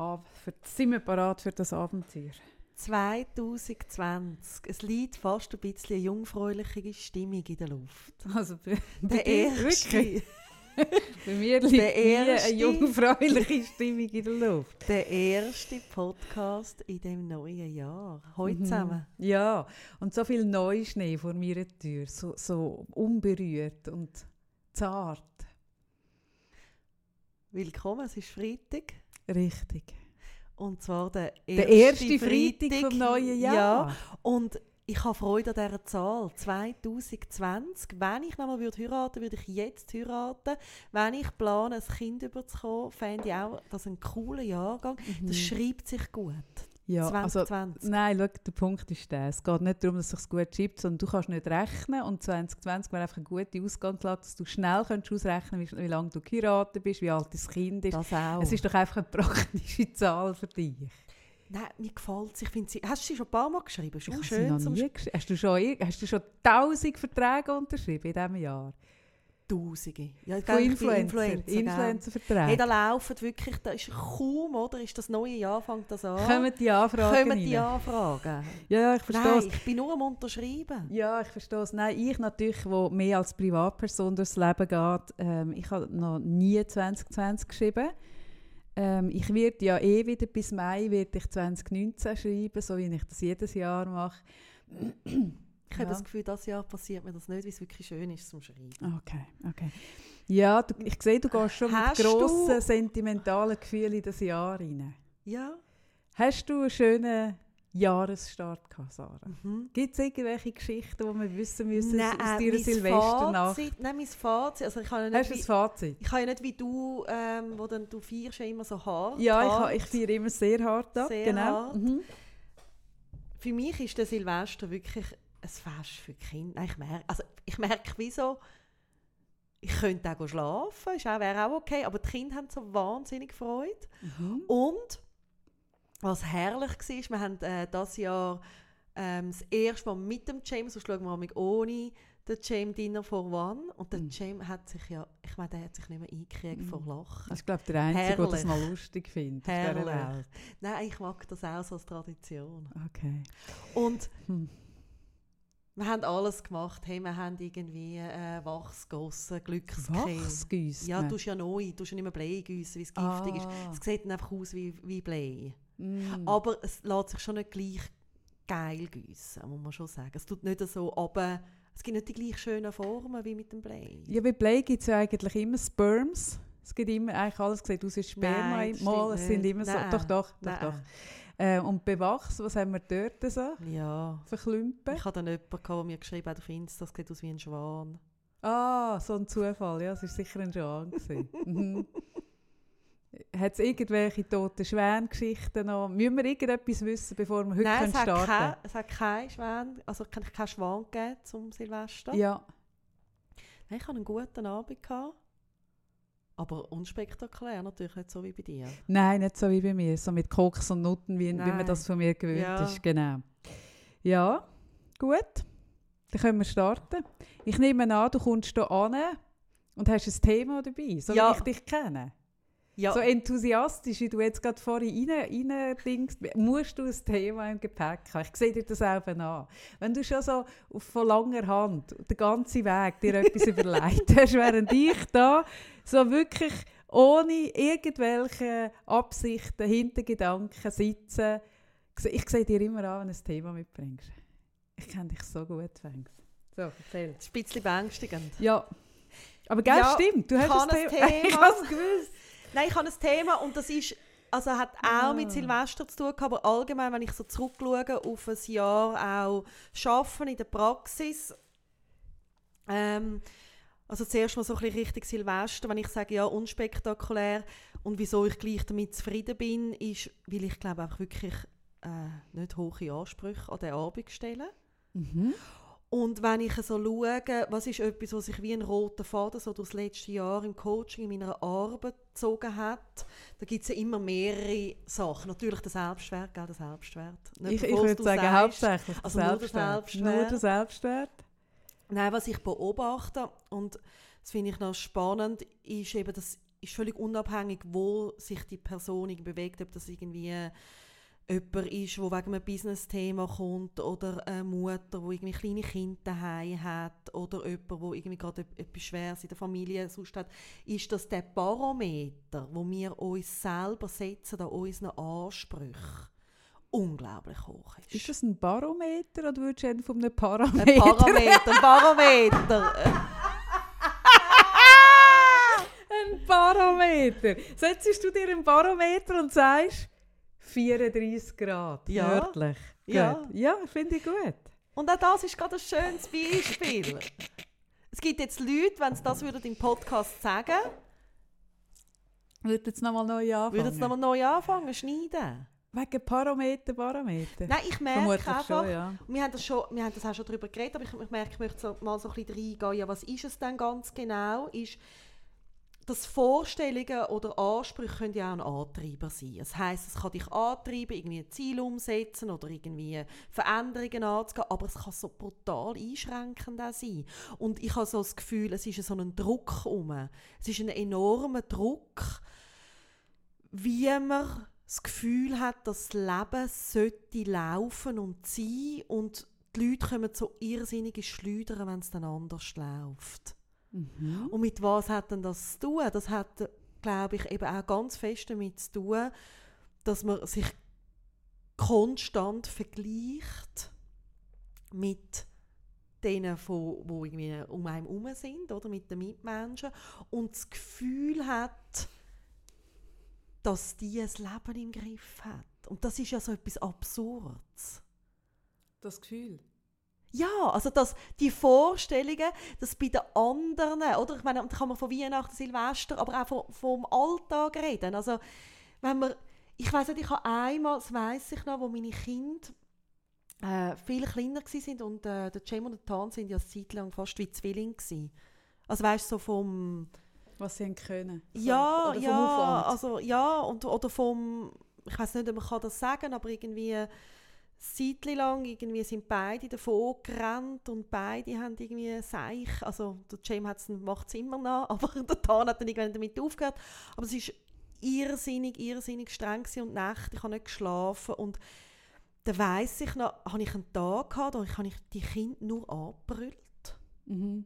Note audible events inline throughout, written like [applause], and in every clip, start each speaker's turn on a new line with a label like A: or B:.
A: Für, sind wir parat für das Abenteuer?
B: 2020. Es liegt fast ein bisschen eine jungfräuliche Stimmung in der Luft.
A: Also bei,
B: Der erste? [laughs]
A: Bei mir liegt
B: Der erste-
A: eine jungfräuliche Stimmung in der Luft.
B: der erste Podcast in dem neuen Jahr. Heute
A: Mhm.
B: zusammen.
A: Ja, und so viel Neuschnee vor meiner Tür, so, so unberührt und zart.
B: Willkommen, es ist Freitag.
A: Richtig.
B: Und zwar der erste,
A: Der erste Freitag vom neuen Jahr.
B: Ja, und ich habe Freude an dieser Zahl. 2020. Wenn ich nochmal würde heiraten würde, ich jetzt heiraten. Wenn ich plane, ein Kind überzukommen, fände ich auch das ein cooler Jahrgang. Das schreibt sich gut.
A: Ja, also,
B: 2020.
A: nein, schau, der Punkt ist der. Es geht nicht darum, dass es sich gut schreibt, sondern du kannst nicht rechnen. Und 2020 wäre einfach eine gute Ausgangslage, dass du schnell ausrechnen kannst, wie, wie lange du geheiratet bist, wie alt das Kind ist.
B: das auch.
A: Es ist doch einfach eine praktische Zahl für dich.
B: Nein, mir gefällt es. Ich finde sie, hast du sie schon ein paar Mal geschrieben? Ist
A: Ich
B: schön
A: noch nie gesch- hast, du schon, ir- hast du schon tausend Verträge unterschrieben in diesem Jahr?
B: Tausende. Ja,
A: Von Influencer. Influencer-Verträge.
B: Hey, da laufen wirklich, da ist kaum, oder? Ist das neue Jahr, fängt das an?
A: Kommen die Anfragen
B: Kommen die
A: rein?
B: Anfragen?
A: Ja, ich verstehe
B: Nein, ich bin nur am Unterschreiben.
A: Ja, ich verstehe es. Nein, ich natürlich, wo mehr als Privatperson durchs Leben geht, ähm, ich habe noch nie 2020 geschrieben. Ähm, ich werde ja eh wieder bis Mai werde ich 2019 schreiben, so wie ich das jedes Jahr mache.
B: Ich habe
A: Ja.
B: das Gefühl, dieses Jahr passiert mir das nicht, weil es wirklich schön ist zum Schreiben.
A: Okay, okay. Ja, du, ich sehe, du gehst schon
B: Hast
A: mit
B: du-
A: grossen, sentimentalen Gefühlen in das Jahr rein.
B: Ja.
A: Hast du einen schönen Jahresstart gehabt, Sarah?
B: Mhm.
A: Gibt es irgendwelche Geschichten, die wir wissen müssen
B: Nein,
A: aus
B: äh,
A: deiner Silvesternacht?
B: Fazit, nein, mein Fazit, also ich habe ja
A: Hast
B: nicht,
A: du ein
B: wie,
A: Fazit?
B: ich habe ja nicht wie du, ähm, wo dann, du feierst ja immer so hart.
A: Ja, ich,
B: hart.
A: ha- ich feiere immer sehr hart ab.
B: Sehr
A: genau.
B: hart.
A: Mhm.
B: Für mich ist der Silvester wirklich ein Fest für Kinder. Nein, Ich merke, also ich merke wieso, ich könnte auch schlafen, ist auch, wäre auch okay, aber die Kinder haben so wahnsinnig Freude.
A: Mhm.
B: Und was herrlich war, wir haben äh, dieses Jahr ähm, das erste Mal mit dem James, sonst schauen wir mal ohne den James Dinner for One. Und der
A: Mhm.
B: James hat sich ja, ich meine, der hat sich nicht mehr eingekriegt
A: Mhm.
B: vor Lachen.
A: Das ist, glaube ich, der Einzige, der das noch lustig findet.
B: Herrlich. Nein, ich mag das auch so als Tradition.
A: Okay.
B: Und
A: Hm.
B: Wir haben alles gemacht. Hey, wir haben irgendwie äh, Wachs gegossen, Glückscreme. Ja, du ja neu, du ja nicht mehr Blei gießen, weil es giftig ist.
A: Ah.
B: Es sieht dann einfach aus wie, wie Blei.
A: Mm.
B: Aber es lässt sich schon nicht gleich geil gießen, muss man schon sagen. Es tut nicht so aber es gibt nicht die gleich schönen Formen wie mit dem Blei.
A: Ja, bei Blei gibt es ja eigentlich immer Sperms. Es gibt immer, eigentlich alles sieht aus wie Sperma.
B: Nein,
A: Mal, es sind immer so,
B: Nein.
A: doch, doch, doch,
B: Nein.
A: doch. Äh, und bei Wachs, was haben wir dort so?
B: Ja.
A: Für Klümpen?
B: Ich hatte dann jemanden, der mir geschrieben hat auf Insta, das sieht aus wie ein Schwan.
A: Ah, so ein Zufall, ja, es war sicher ein gewesen. [laughs] mhm. Hat es irgendwelche toten Schwängeschichten noch? Müssen wir irgendetwas wissen, bevor wir heute
B: Nein,
A: können
B: es hat,
A: starten
B: kein, es hat keinen Schwan, also kein, kein Schwan gegeben zum Silvester.
A: Ja,
B: Nein, ich hatte einen guten Abend. Gehabt, aber unspektakulär, natürlich nicht so wie bei dir.
A: nein, nicht so wie bei mir, so mit Koks und Nutten, wie, wie man das von mir gewöhnt
B: Ja.
A: ist. Genau. Ja, gut. Dann können wir starten. Ich nehme an, du kommst hier an und hast ein Thema dabei, so
B: Ja.
A: wie ich dich kenne.
B: Ja,
A: So enthusiastisch, wie du jetzt gerade vorhin rein, rein musst du ein Thema im Gepäck haben. Ich sehe dir das auch an. Wenn du schon so von langer Hand den ganzen Weg dir etwas [laughs] überlegt hast, während ich da so wirklich ohne irgendwelche Absichten, Hintergedanken sitze, ich sehe dir immer an, wenn du ein Thema mitbringst. Ich kenne dich so gut, Fangs. So, erzähl.
B: das ist ein bisschen beängstigend.
A: Ja. Aber gell,
B: Ja,
A: stimmt, du hast ein
B: ein
A: Thema. [laughs] Ich
B: Thema.
A: habe es gewusst.
B: Nein, ich habe ein Thema und das ist, also hat auch
A: Ah.
B: mit Silvester zu tun, aber allgemein, wenn ich so zurückschaue auf ein Jahr auch Arbeiten in der Praxis, ähm, also zuerst mal so ein bisschen Richtung Silvester, wenn ich sage, ja, unspektakulär und wieso ich gleich damit zufrieden bin, ist, weil ich glaube auch wirklich äh, nicht hohe Ansprüche an den Abend stelle.
A: Mhm.
B: Und wenn ich so schaue, was ist etwas, was sich wie ein roter Faden so durch das letzte Jahr im Coaching, in meiner Arbeit gezogen hat, da gibt es ja immer mehrere Sachen. Natürlich der Selbstwert, gell, der Selbstwert. Nicht
A: Ich, ich würde sagen,
B: sagst.
A: hauptsächlich der
B: also nur der
A: Selbstwert. Nur der Selbstwert.
B: Nein, was ich beobachte, und das finde ich noch spannend, ist eben, dass ist völlig unabhängig, wo sich die Person bewegt, ob das irgendwie jemand ist, der wegen einem Business-Thema kommt oder eine Mutter, die irgendwie kleine Kinder daheim hat oder jemand, der irgendwie gerade etwas Schweres in der Familie sonst hat, ist das der Barometer, wo wir uns selber setzen an unseren Ansprüchen unglaublich hoch ist.
A: Ist das ein Barometer oder würdest du von einem Parameter?
B: Ein Parameter, ein Barometer. [laughs]
A: ein Barometer. Setzt du dir einen Barometer und sagst 34 Grad,
B: Ja.
A: nördlich.
B: Ja.
A: Gut. ja finde ich gut.
B: Und auch das ist gerade ein schönes Beispiel. es gibt jetzt Leute, wenn sie das würden im Podcast sagen,
A: Würde jetzt nochmal neu anfangen?
B: würden sie nochmal neu anfangen, schneiden.
A: Wegen Parameter, Parameter?
B: Nein, ich merke
A: Vermutlich
B: einfach,
A: schon, ja.
B: wir, haben das schon, wir haben das auch schon darüber geredet, aber ich, ich merke, ich möchte so, mal so ein bisschen reingehen, ja, was ist es denn ganz genau? Ist, dass Vorstellungen oder Ansprüche können ja auch ein Antreiber sein. Das heisst, es kann dich antreiben, irgendwie ein Ziel umsetzen oder irgendwie Veränderungen anzugehen, aber es kann so brutal einschränkend auch sein. Und ich habe so das Gefühl, es ist so ein Druck um. Es ist ein enormer Druck, wie man das Gefühl hat, das Leben sollte laufen und sein und die Leute kommen so irrsinnige Schleudern, wenn es dann anders läuft.
A: Mhm.
B: Und mit was hat denn das zu tun? Das hat, glaube ich, eben auch ganz fest damit zu tun, dass man sich konstant vergleicht mit denen, die irgendwie um einen herum sind, oder mit den Mitmenschen, und das Gefühl hat, dass die ein Leben im Griff hat. Und das ist ja so etwas Absurdes.
A: Das Gefühl.
B: Ja, also dass die Vorstellungen, dass bei den anderen, oder ich meine, da kann man von Weihnachten, Silvester, aber auch vom, vom Alltag reden. Also wenn man, ich weiß nicht, ich habe einmal, das weiß ich noch, wo meine Kinder äh, viel kleiner waren und äh, der Cem und der Tan sind ja eine Zeit lang fast wie Zwillinge gewesen. Also weißt du, so vom
A: Was sie können. So,
B: ja, ja,
A: Aufwand.
B: also ja, und, oder vom, ich weiß nicht, ob man kann das sagen, aber irgendwie Zeit lang irgendwie sind beide davon gerannt und beide haben irgendwie Seich, also der James macht es immer noch, [laughs] aber der Tan hat dann irgendwann damit aufgehört, aber es ist irrsinnig, irrsinnig streng und Nacht, ich habe nicht geschlafen und da weiss ich noch, habe ich einen Tag gehabt, da habe ich die Kinder nur angebrüllt.
A: Mhm.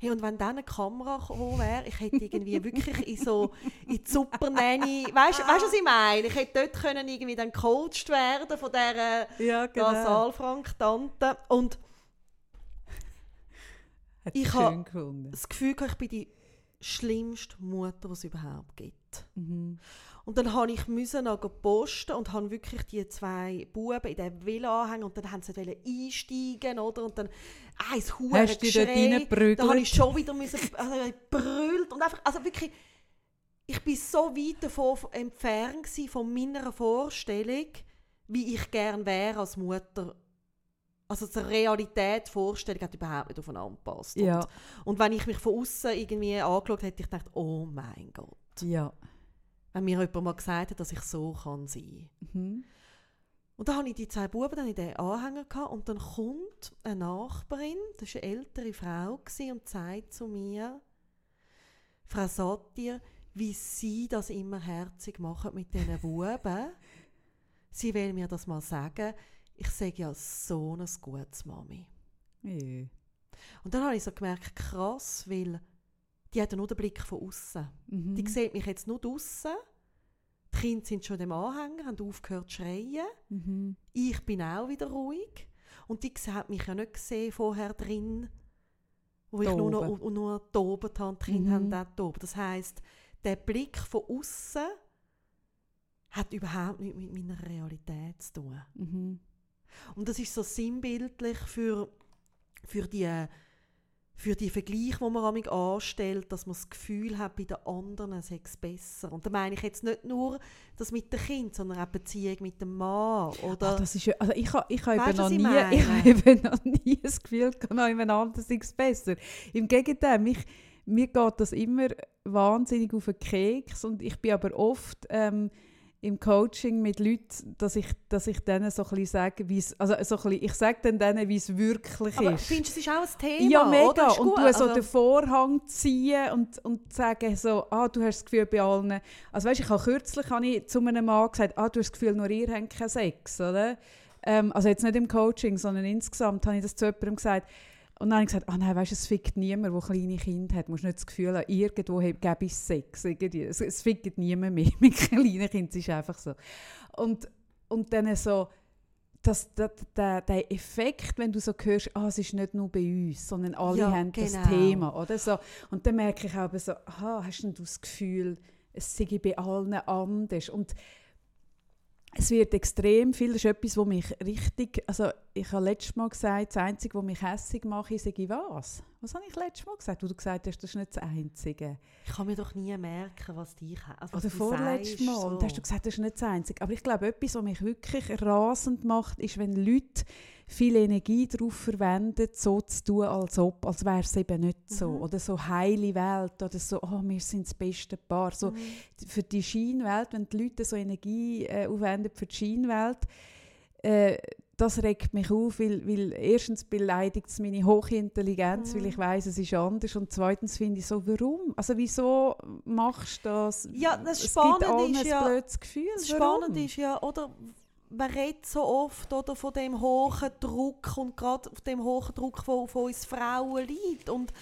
B: Hey, und wenn dann eine Kamera gekommen wäre, ich hätte irgendwie wirklich in so in die Super Nanny, weißt du, was ich meine? Ich hätte dort können irgendwie dann gecoacht werden von dieser
A: Ja, genau.
B: Saalfrank-Tante und
A: Hat
B: Ich
A: ich
B: ha-
A: schön gefunden.
B: das Gefühl, ich bin die schlimmste Mutter, die es überhaupt gibt.
A: Mhm.
B: Und dann habe ich müssen noch posten und habe wirklich die zwei Buben in den Villa anhängen und dann haben sie einsteigen oder und dann eins Hure
A: Hast du dich dort reingeprügelt?
B: Da habe ich schon wieder müssen, also ich brüllt und einfach, also wirklich, ich bin so weit davon entfernt von meiner Vorstellung, wie ich gern wäre als Mutter. Also die Realität, die Vorstellung hat überhaupt nicht aufeinander gepasst.
A: Ja,
B: Und, und wenn ich mich von außen irgendwie angeschaut hätte, ich gedacht, oh mein Gott.
A: Ja.
B: Wenn mir jemand mal gesagt hat, dass ich so kann sein
A: Mhm.
B: Und dann hatte ich die zwei Buben dann in den Anhänger gehabt, und dann kommt eine Nachbarin, das war eine ältere Frau, gewesen, und sagt zu mir, Frau Satir, wie Sie das immer herzig machen mit diesen [laughs] Buben. Sie will mir das mal sagen. Ich sage ja so ein gutes Mami.
A: Ja.
B: Und dann habe ich so gemerkt, krass, weil die hat ja nur den Blick von außen.
A: Mhm.
B: Die sieht mich jetzt nur draussen. Die Kinder sind schon im Anhänger, haben aufgehört zu schreien.
A: Mhm.
B: Ich bin auch wieder ruhig. Und die hat mich ja nicht gesehen vorher drin, wo ich nur, noch,
A: Toben.
B: nur habe. Die Kinder
A: Mhm.
B: haben auch. Das heisst, der Blick von außen hat überhaupt nichts mit meiner Realität zu tun.
A: Mhm.
B: Und das ist so sinnbildlich für, für die für die Vergleich, die man amig anstellt, dass man das Gefühl hat, bei den anderen sei es besser. Und da meine ich jetzt nicht nur das mit dem Kind, sondern auch die Beziehung mit dem Mann. Oder
A: Ah, das ist, ja- also ich habe ich ha eben noch
B: ich
A: nie, [laughs] ich habe eben noch nie das Gefühl, noch jemand anderes sei es besser. Im Gegenteil, mich, mir geht das immer wahnsinnig auf den Keks und ich bin aber oft ähm, im Coaching mit Leuten, dass ich, dass ich denen so ein bisschen sage, wie es, also so ein bisschen, ich sage dann denen, wie es wirklich
B: Aber
A: ist.
B: findest du, es ist auch ein Thema?
A: Ja, mega.
B: Oder?
A: Und du so
B: Also-
A: den Vorhang ziehen und, und sagen so, ah, du hast das Gefühl bei allen. Also weißt, ich habe kürzlich habe ich zu einem Mann gesagt, ah, du hast das Gefühl, nur ihr habt keinen Sex, oder? Ähm, also jetzt nicht im Coaching, sondern insgesamt habe ich das zu jemandem gesagt. Und dann habe ich gesagt, ah nein, weißt, es fickt niemand, der kleine Kinder hat. Du musst nicht das Gefühl haben, irgendwo gäbe es Sex. Irgendwie. Es, es fickt niemand mehr [laughs] mit kleinen Kindern. Es ist einfach so. Und, und dann so, das, das, der, der Effekt, wenn du so hörst, ah, es ist nicht nur bei uns, sondern alle
B: Ja,
A: haben das
B: genau.
A: Thema. Oder? So, und dann merke ich auch so, aha, hast denn du das Gefühl, es sei bei allen anders? Und es wird extrem viel, das ist etwas, was mich richtig, also ich habe letztes Mal gesagt, das Einzige, was mich hässig macht, ist, sage ich was? Was habe ich letztes Mal gesagt, wo du gesagt hast, das ist nicht das Einzige?
B: Ich kann mir doch nie merken, was dich also
A: Oder vorletztes Mal,
B: so.
A: da hast du gesagt, das ist nicht das Einzige. Aber ich glaube, etwas, was mich wirklich rasend macht, ist, wenn Leute viel Energie darauf verwenden, so zu tun, als ob, als wäre es eben nicht so.
B: Mhm.
A: Oder so heile Welt, oder so, oh, wir sind das beste Paar. So,
B: Mhm.
A: für die Scheinwelt, wenn die Leute so Energie äh, aufwenden für die Scheinwelt, äh, das regt mich auf, weil, weil erstens beleidigt es meine hohe Intelligenz,
B: Mhm.
A: weil ich weiß, es ist anders und zweitens finde ich so, warum? Also wieso machst du das?
B: Ja, das Spannende ist
A: ein
B: ja-
A: blödes Gefühl.
B: Das? Spannende ist ja, oder, man redet so oft oder, von dem hohen Druck und gerade auf dem hohen Druck, der auf uns Frauen liegt. Und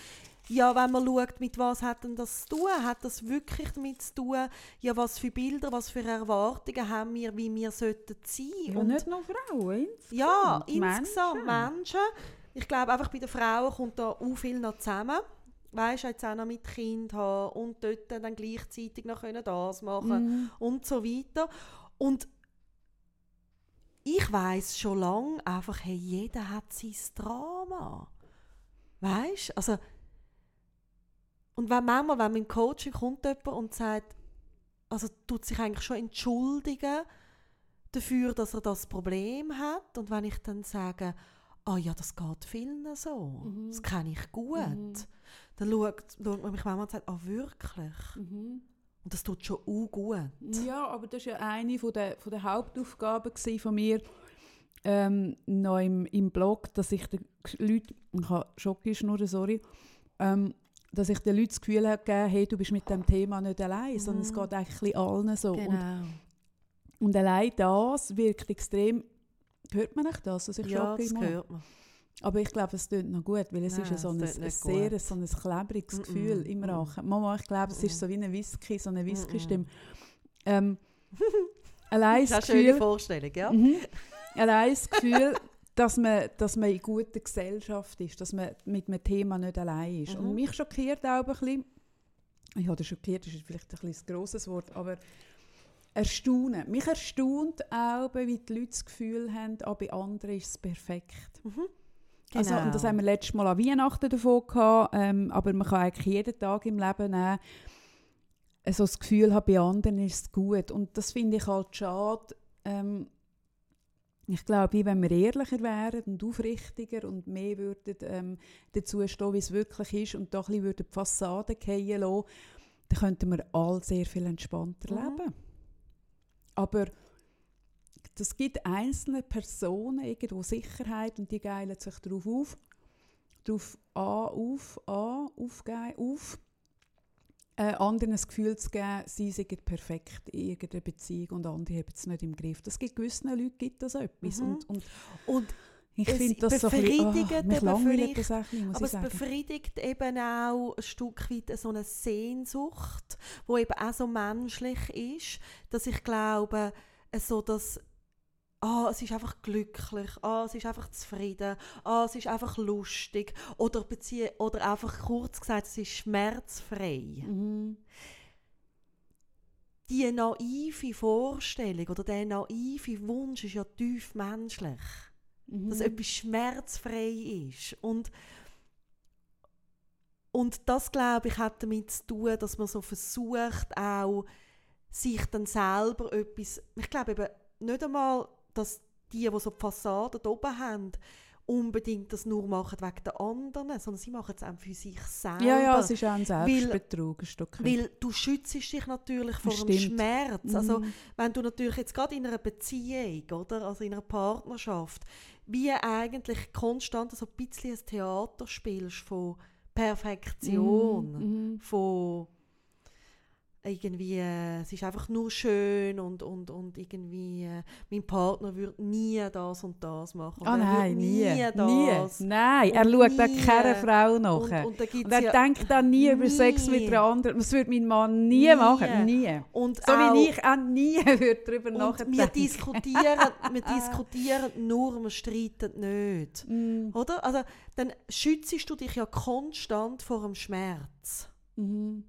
B: ja, wenn man schaut, mit was hat denn das zu tun, hat das wirklich damit zu tun, ja, was für Bilder, was für Erwartungen haben wir, wie wir sollten sein.
A: ja,
B: und
A: nicht nur Frauen.
B: ja,
A: insgesamt
B: insgesamt
A: Menschen.
B: Menschen. Ich glaube, einfach bei den Frauen kommt da auch viel noch zusammen. Weißt du, jetzt auch noch mit Kind haben und dort dann gleichzeitig noch können das machen
A: Mhm.
B: und so weiter. Und ich weiß schon lange einfach, hey, jeder hat sein Drama. Weißt du? Also, und wenn manchmal, wenn im Coaching kommt jemand und sagt, also tut sich eigentlich schon entschuldigen dafür, dass er das Problem hat. Und wenn ich dann sage, ah ja, das geht vielen so,
A: Mhm.
B: das kenne ich gut,
A: Mhm.
B: dann schaut, schaut man mich manchmal und sagt, ah wirklich?
A: Mhm.
B: Und das tut schon auch gut.
A: Ja, aber das war ja eine von der, von der Hauptaufgaben von mir ähm, noch im, im Blog, dass ich den Leuten, ich habe Schokischnurren, sorry, ähm, dass ich den Leuten das Gefühl habe gegeben, hey, du bist mit dem Thema nicht allein, sondern es
B: Mhm.
A: geht eigentlich allen so. Und,
B: Genau.
A: und allein das wirkt extrem, hört man nicht das, dass ich
B: Ja, das hört man.
A: Aber ich glaube, es tut noch gut, weil es
B: Nein,
A: ist ja so ein, ein sehr
B: gut.
A: so ein klebriges
B: Mm-mm,
A: Gefühl im
B: mm.
A: Rachen. Mama, ich glaube, es ist so wie ein Whisky, so eine. Whisky-Stimme. Ähm, [laughs] allein
B: Das ist eine schöne Vorstellung, ja?
A: Mhm. Allein das Gefühl, dass man, dass man in guter Gesellschaft ist, dass man mit einem Thema nicht allein ist.
B: Mhm.
A: Und mich schockiert auch ein bisschen, ja, das schockiert ist vielleicht ein bisschen grosses Wort, aber erstaunen. Mich erstaunt auch, wie die Leute das Gefühl haben, ah, bei anderen ist es perfekt.
B: Mhm.
A: Also, und das
B: Genau.
A: haben wir letztes Mal an Weihnachten davon gehabt, ähm, aber man kann eigentlich jeden Tag im Leben nehmen, äh, so das Gefühl haben, bei anderen ist es gut. Und das finde ich halt schade. Ähm, ich glaube, wenn wir ehrlicher wären und aufrichtiger und mehr würden ähm, dazu stehen, wie es wirklich ist und da ein bisschen würden die Fassade fallen lassen, dann könnten wir alle sehr viel entspannter
B: Mhm.
A: leben. Aber das gibt einzelne Personen irgendwo Sicherheit und die geilen sich darauf auf, darauf an, auf, an, aufgeben, auf, äh, anderen das Gefühl zu geben, sie seien perfekt in irgendeiner Beziehung und andere haben es nicht im Griff. Das gibt gewissen Leuten gibt das etwas
B: Mhm.
A: und, und
B: Und
A: ich finde das so ein bisschen,
B: befriedigt
A: oh, mich langweilt das auch muss
B: Aber es
A: sagen.
B: befriedigt eben auch ein Stück weit so eine Sehnsucht, wo eben auch so menschlich ist, dass ich glaube, so dass ah, es ist einfach glücklich, ah, es ist einfach zufrieden, ah, es ist einfach lustig oder, bezie oder einfach kurz gesagt, es ist schmerzfrei.
A: Mhm.
B: Die naive Vorstellung oder der naive Wunsch ist ja tief menschlich.
A: Mhm.
B: dass etwas schmerzfrei ist. Und, und das, glaube ich, hat damit zu tun, dass man so versucht, auch sich dann selber etwas, ich glaube eben nicht einmal, dass die, die so die Fassade oben haben, unbedingt das nur machen wegen der anderen, sondern sie machen es auch für sich selber.
A: Ja, ja, es ist auch ein Selbstbetrug ein Stück weit.
B: Weil du schützt dich natürlich vor dem
A: Stimmt.
B: Schmerz. Also
A: Mhm.
B: wenn du natürlich jetzt gerade in einer Beziehung oder also in einer Partnerschaft wie eigentlich konstant so ein bisschen ein Theater spielst von Perfektion,
A: Mhm.
B: von irgendwie, äh, es ist einfach nur schön und, und, und irgendwie, äh, mein Partner würde nie das und das machen. Und er
A: nein, nie.
B: nie das.
A: Nie. Nein, er
B: Und
A: schaut auch
B: nie.
A: keiner Frau
B: Und,
A: nach.
B: und, gibt's
A: Und er
B: ja,
A: denkt dann nie über Sex mit
B: Nie.
A: einer anderen. Das würde mein Mann nie,
B: Nie.
A: machen. Nie.
B: und
A: So
B: auch,
A: wie ich auch nie [laughs] würde darüber
B: und
A: nachdenken.
B: wir diskutieren, [laughs] wir diskutieren nur, wir streiten nicht.
A: Mm,
B: Oder? Also, dann schützt du dich ja konstant vor dem Schmerz.
A: mhm.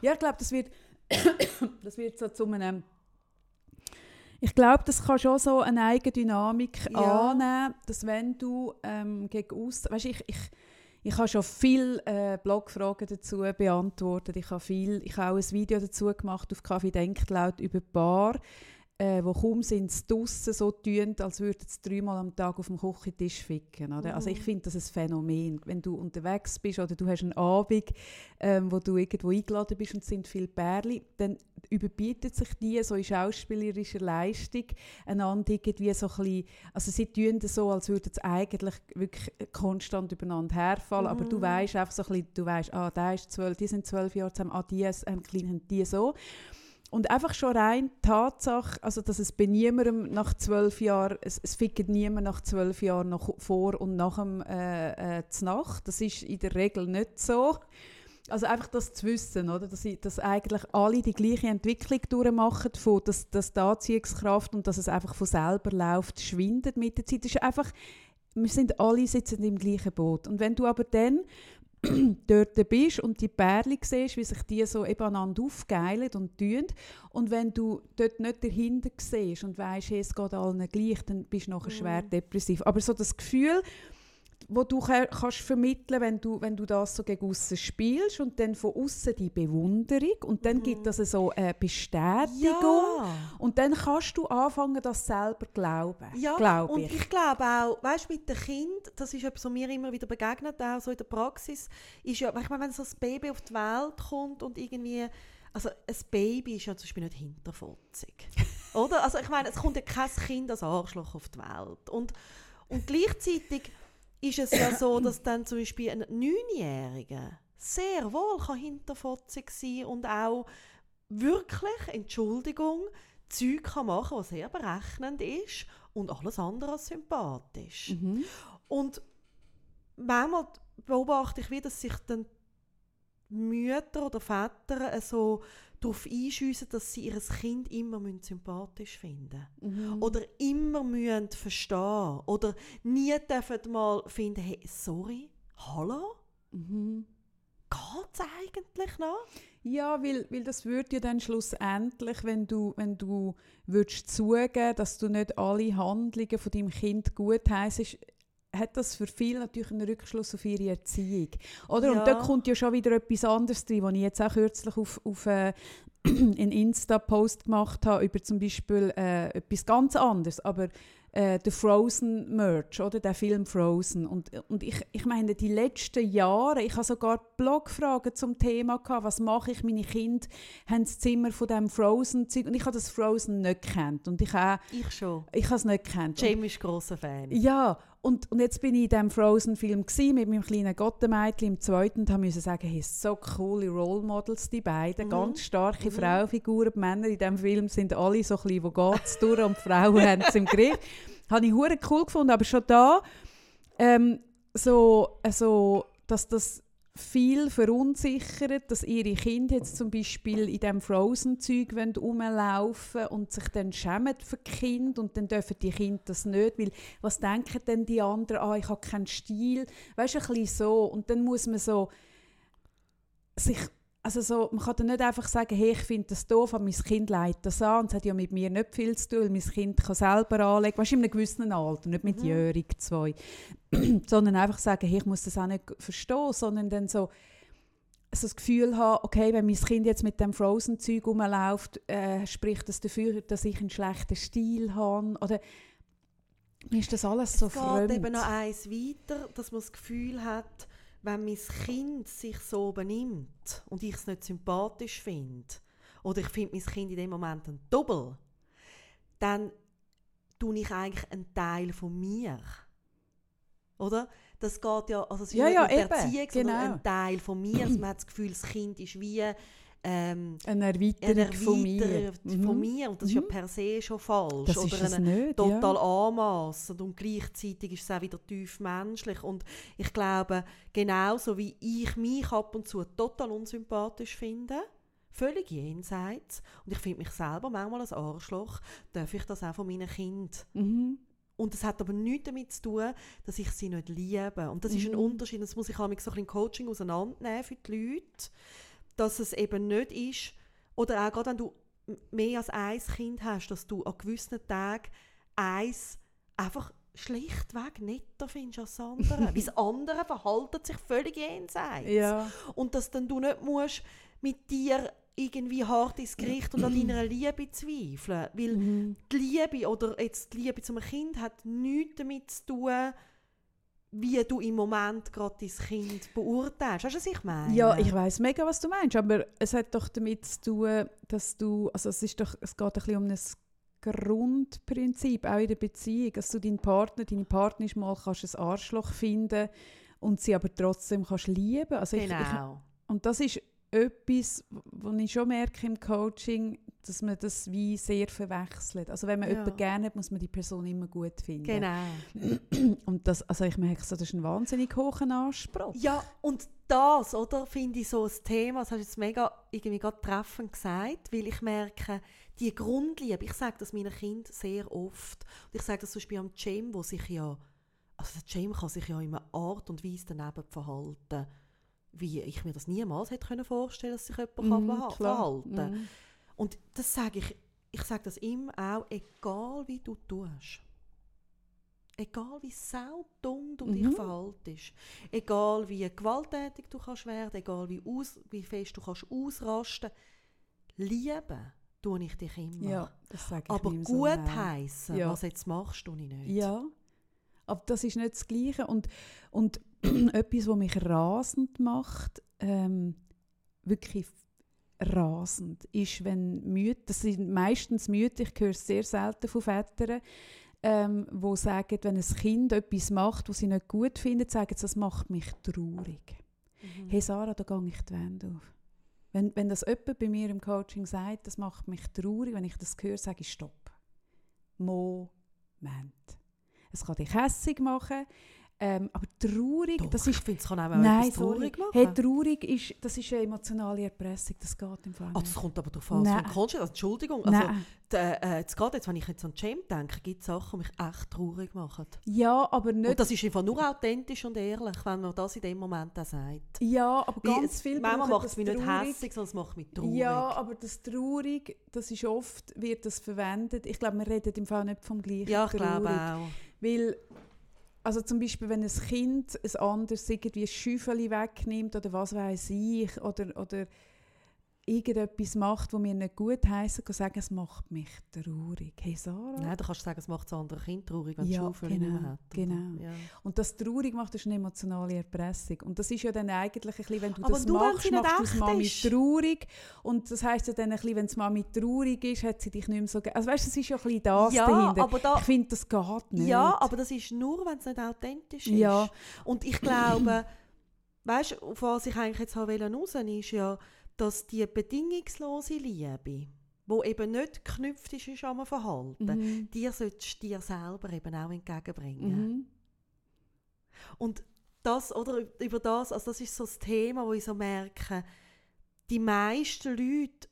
A: Ja, ich glaube, das wird, [coughs] das wird so zu einem. Ich glaube, das kann schon so eine eigene Dynamik
B: Ja.
A: annehmen, dass wenn du ähm, gegen aus, weißt, ich, ich, ich habe schon viele äh, Blogfragen dazu beantwortet. Ich habe viel, ich habe auch ein Video dazu gemacht auf Kaffee denkt laut über Bar, äh, wo kaum sind sie draussen so tun, als würden sie dreimal am Tag auf dem Küchentisch ficken. Oder? Also ich
B: Mhm.
A: finde das ein Phänomen. Wenn du unterwegs bist oder du hast einen Abend, ähm, wo du irgendwo eingeladen bist und es sind viele Pärchen, dann überbietet sich die so in schauspielerischer Leistung einander irgendwie so ein bisschen, also sie tun das so, als würden sie eigentlich wirklich konstant übereinander herfallen, aber du
B: Mhm.
A: weißt einfach so ein bisschen, du weißt, ah, der ist zwölf, die sind zwölf Jahre zusammen, ah, die ist ein kleiner, die so. Und einfach schon rein die Tatsache, also dass es bei niemandem nach zwölf Jahren, es, es fickt niemand nach zwölf Jahren noch vor und nach dem äh, äh, Nacht. Das ist in der Regel nicht so. Also einfach das zu wissen, oder? Dass, dass eigentlich alle die gleiche Entwicklung durchmachen, von, dass, dass die Anziehungskraft und dass es einfach von selber läuft, schwindet mit der Zeit. Das ist einfach, wir sind alle sitzen im gleichen Boot. Und wenn du aber dann [clears throat] dort bist und die Pärchen siehst, wie sich die so eben aneinander aufgeilen und tun. Und wenn du dort nicht dahinter siehst und weißt, hey, es geht allen gleich, dann bist du nachher schwer
B: Mhm.
A: depressiv. Aber so das Gefühl, wo du ka- kannst vermitteln, wenn du, wenn du das so gegen außen spielst und dann von außen die Bewunderung und dann
B: Mhm.
A: gibt das so eine Bestätigung
B: Ja.
A: und dann kannst du anfangen, das selber glauben.
B: Ja,
A: glaube
B: und
A: ich.
B: ich glaube auch, weißt mit dem Kind, das ist etwas, was mir immer wieder begegnet, auch so in der Praxis, ist ja, ich meine, wenn so ein Baby auf die Welt kommt und irgendwie, also ein Baby ist ja zum Beispiel nicht hinterfotzig, oder? Also ich meine, es kommt ja kein Kind als Arschloch auf die Welt und, und gleichzeitig ist es ja so, dass dann zum Beispiel ein Neunjähriger sehr wohl kann hinterfotzig sein und auch wirklich, Entschuldigung, Zeug kann machen, was sehr berechnend ist und alles andere als sympathisch.
A: Mhm.
B: Und manchmal beobachte ich, wie dass sich dann Mütter oder Väter so darauf einschiessen, dass sie ihr Kind immer müssen sympathisch finden
A: Mhm.
B: Oder immer müssen verstehen Oder nie dürfen mal finden, hey, sorry, hallo,
A: Mhm.
B: geht's eigentlich noch?
A: Ja, weil, weil das würde ja dann schlussendlich, wenn du, wenn du würdest zugeben, dass du nicht alle Handlungen von deinem Kind gut heisst, hat das für viele natürlich einen Rückschluss auf ihre Erziehung. Oder?
B: Ja.
A: Und da kommt ja schon wieder etwas anderes drin, was ich jetzt auch kürzlich auf, auf äh, [clears throat] einen Insta-Post gemacht habe, über zum Beispiel äh, etwas ganz anderes, aber äh, der Frozen-Merch, oder? Der Film Frozen. Und, und ich, ich meine, die letzten Jahre, ich habe sogar Blogfragen zum Thema gehabt, was mache ich, meine Kinder haben das Zimmer von dem Frozen-Zeug und ich habe das Frozen nicht gekannt und ich habe
B: Ich schon.
A: ich habe es nicht gekannt.
B: Jamie ist grosser Fan.
A: ja, und, und jetzt bin ich in diesem Frozen-Film mit meinem kleinen Gottemädchen im zweiten und musste sagen, hey, so coole Role Models, die beiden,
B: Mhm.
A: ganz starke
B: Mhm.
A: Frauenfiguren. Die Männer in diesem Film sind alle so ein bisschen, wo geht's durch und die Frauen [laughs] haben es im Griff. Habe ich hure cool gefunden, aber schon da, ähm, so, also, dass das viel verunsichert, dass ihre Kinder jetzt zum Beispiel in diesem Frozen-Zeug rumlaufen und sich dann schämen für die Kinder und dann dürfen die Kinder das nicht, weil was denken denn die anderen, ah, ich habe keinen Stil, weißt du, ein bisschen so. Und dann muss man so sich also so, man kann dann nicht einfach sagen, hey, ich finde das doof, aber mein Kind leitet das an. Und es hat ja mit mir nicht viel zu tun, weil mein Kind kann selber anlegen. Weißt du, in einem gewissen Alter, nicht mit
B: Mhm.
A: jährig zwei. [clears throat] sondern einfach sagen, hey, ich muss das auch nicht verstehen, sondern dann so, so das Gefühl haben, okay, wenn mein Kind jetzt mit dem Frozen-Zeug rumläuft, äh, spricht das dafür, dass ich einen schlechten Stil habe. Oder Mir ist das alles so
B: es
A: fremd.
B: geht eben noch eins weiter, dass man das Gefühl hat, wenn mein Kind sich so benimmt und ich es nicht sympathisch finde, oder ich finde mein Kind in dem Moment ein Doppel, dann tue ich eigentlich einen Teil von mir. Oder? Das geht ja, also es ist
A: Ja,
B: nicht
A: ja, eben,
B: Erziehung, sondern
A: genau.
B: ein Teil von mir. Also man hat das Gefühl, das Kind ist wie ähm,
A: eine Erweiterung
B: eine
A: von mir.
B: Erweiterung von
A: Mhm.
B: mir. Und das ist ja
A: Mhm.
B: per se schon falsch.
A: Das
B: oder
A: ist
B: eine
A: nicht.
B: total
A: ja.
B: anmassend und gleichzeitig ist es auch wieder tief menschlich. Und ich glaube, genauso wie ich mich ab und zu total unsympathisch finde, völlig jenseits, und ich finde mich selber manchmal ein Arschloch, darf ich das auch von meinen Kindern.
A: Mhm.
B: Und das hat aber nichts damit zu tun, dass ich sie nicht liebe. Und das ist ein
A: Mhm.
B: Unterschied, das muss ich auch so ein Coaching auseinandernehmen für die Leute, dass es eben nicht ist, oder auch gerade wenn du mehr als ein Kind hast, dass du an gewissen Tagen eins einfach schlichtweg netter findest als das andere. [laughs] Weil das andere verhaltet sich völlig jenseits.
A: Ja.
B: Und dass dann du nicht musst mit dir irgendwie hart ins Gericht und an [clears throat] deiner Liebe zweifeln. Weil
A: Mhm.
B: die Liebe oder jetzt die Liebe zum Kind hat nichts damit zu tun, wie du im Moment gerade dein Kind beurteilst. Weißt du, was ich meine?
A: Ja, ich weiß mega, was du meinst, aber es hat doch damit zu tun, dass du, also es ist doch, es geht ein bisschen um ein Grundprinzip, auch in der Beziehung, dass du deinen Partner, deine Partnerin mal kannst ein Arschloch finden und sie aber trotzdem kannst lieben. Also ich, ich,
B: Genau.
A: und das ist etwas, was ich schon merke im Coaching, dass man das wie sehr verwechselt. Also wenn man
B: Ja.
A: jemanden gerne hat, muss man die Person immer gut finden.
B: Genau. [clears throat]
A: Und das, also ich merke so, das ist ein wahnsinnig hoher Anspruch.
B: Ja, und das, oder, finde ich so ein Thema, das hast du jetzt mega irgendwie gerade treffend gesagt, weil ich merke, die Grundliebe, ich sage das meinen Kindern sehr oft, und ich sage das zum Beispiel am Cem, wo sich ja, also der Cem kann sich ja in einer Art und Weise daneben verhalten, wie ich mir das niemals hätte können vorstellen dass sich jemand kann
A: Mhm,
B: verha-
A: klar.
B: Und das sage ich, ich sage das ihm auch, egal wie du tust. Egal wie sau dumm du dich
A: Mhm.
B: verhaltest. Egal wie gewalttätig du kannst werden, egal wie, aus, wie fest du kannst ausrasten. Lieben tue ich dich immer.
A: Ja, das sage ich
B: Aber gut
A: auch.
B: heißen,
A: Ja.
B: was jetzt machst, tue ich nicht.
A: Ja, aber das ist nicht das Gleiche. Und, und [clears throat] etwas, was mich rasend macht, ähm, wirklich rasend, ist, wenn Mütter, das sind meistens Mütter, ich höre es sehr selten von Vätern, ähm, wo sagen, wenn ein Kind etwas macht, was sie nicht gut finden, sagen sie, das macht mich traurig.
B: Mhm.
A: Hey Sarah, da gehe ich die Wände auf. Wenn, wenn das jemand bei mir im Coaching sagt, das macht mich traurig, wenn ich das höre, sage ich Stopp. Moment. Es kann dich hässig machen, ähm, aber traurig,
B: Doch,
A: das
B: ich
A: ist...
B: finde, es kann auch
A: Nein,
B: etwas
A: sorry.
B: traurig machen.
A: Hey, traurig ist, das ist eine emotionale Erpressung, das geht im Fall
B: Ah,
A: nicht.
B: das kommt aber darauf an,
A: Nein.
B: was du. Entschuldigung, also,
A: Nein.
B: äh, jetzt gerade jetzt, wenn ich jetzt an Cem denke, gibt es Sachen, die mich echt traurig machen.
A: Ja, aber nicht...
B: Und das ist einfach nur authentisch und ehrlich, wenn man das in dem Moment auch sagt.
A: ja, aber
B: Weil
A: ganz
B: es-
A: viel
B: Manchmal macht es mich nicht
A: traurig.
B: hässlich, sondern es macht mich traurig.
A: Ja, aber das traurig, das ist oft, wird das verwendet. Ich glaube, wir reden im Fall nicht vom gleichen
B: Ja, ich glaube
A: traurig.
B: auch.
A: Weil, also zum Beispiel, wenn ein Kind ein anderes irgendwie Schäufeli wegnimmt oder was weiß ich, oder, oder irgendetwas macht, was mir nicht gut heisst, kann sagen, es macht mich traurig. Hey Sarah?
B: Nein, da kannst du sagen, es macht das andere Kind traurig, wenn
A: Ja,
B: es Schuhe nicht mehr
A: genau,
B: hat.
A: genau.
B: Ja.
A: Und das traurig macht, das ist eine emotionale Erpressung. Und das ist ja dann eigentlich ein bisschen, wenn du
B: Aber
A: das
B: wenn
A: machst, machst du das
B: echt
A: Mami
B: ist.
A: traurig. Und das heisst ja dann ein bisschen, wenn es Mami traurig ist, hat sie dich nicht mehr so... Also weißt du, es ist ja ein bisschen das
B: ja,
A: dahinter.
B: aber da,
A: ich finde, das geht nicht.
B: ja, aber das ist nur, wenn es nicht authentisch ist.
A: Ja.
B: Und ich glaube, [clears throat] weißt du, auf was ich eigentlich jetzt raus, ist ja, dass die bedingungslose Liebe, wo eben nicht geknüpft ist, ist an Verhalten,
A: Mhm.
B: die solltest du dir selber eben auch entgegenbringen.
A: Mhm.
B: Und das, oder über das, also das ist so das Thema, wo ich so merke, die meisten Leute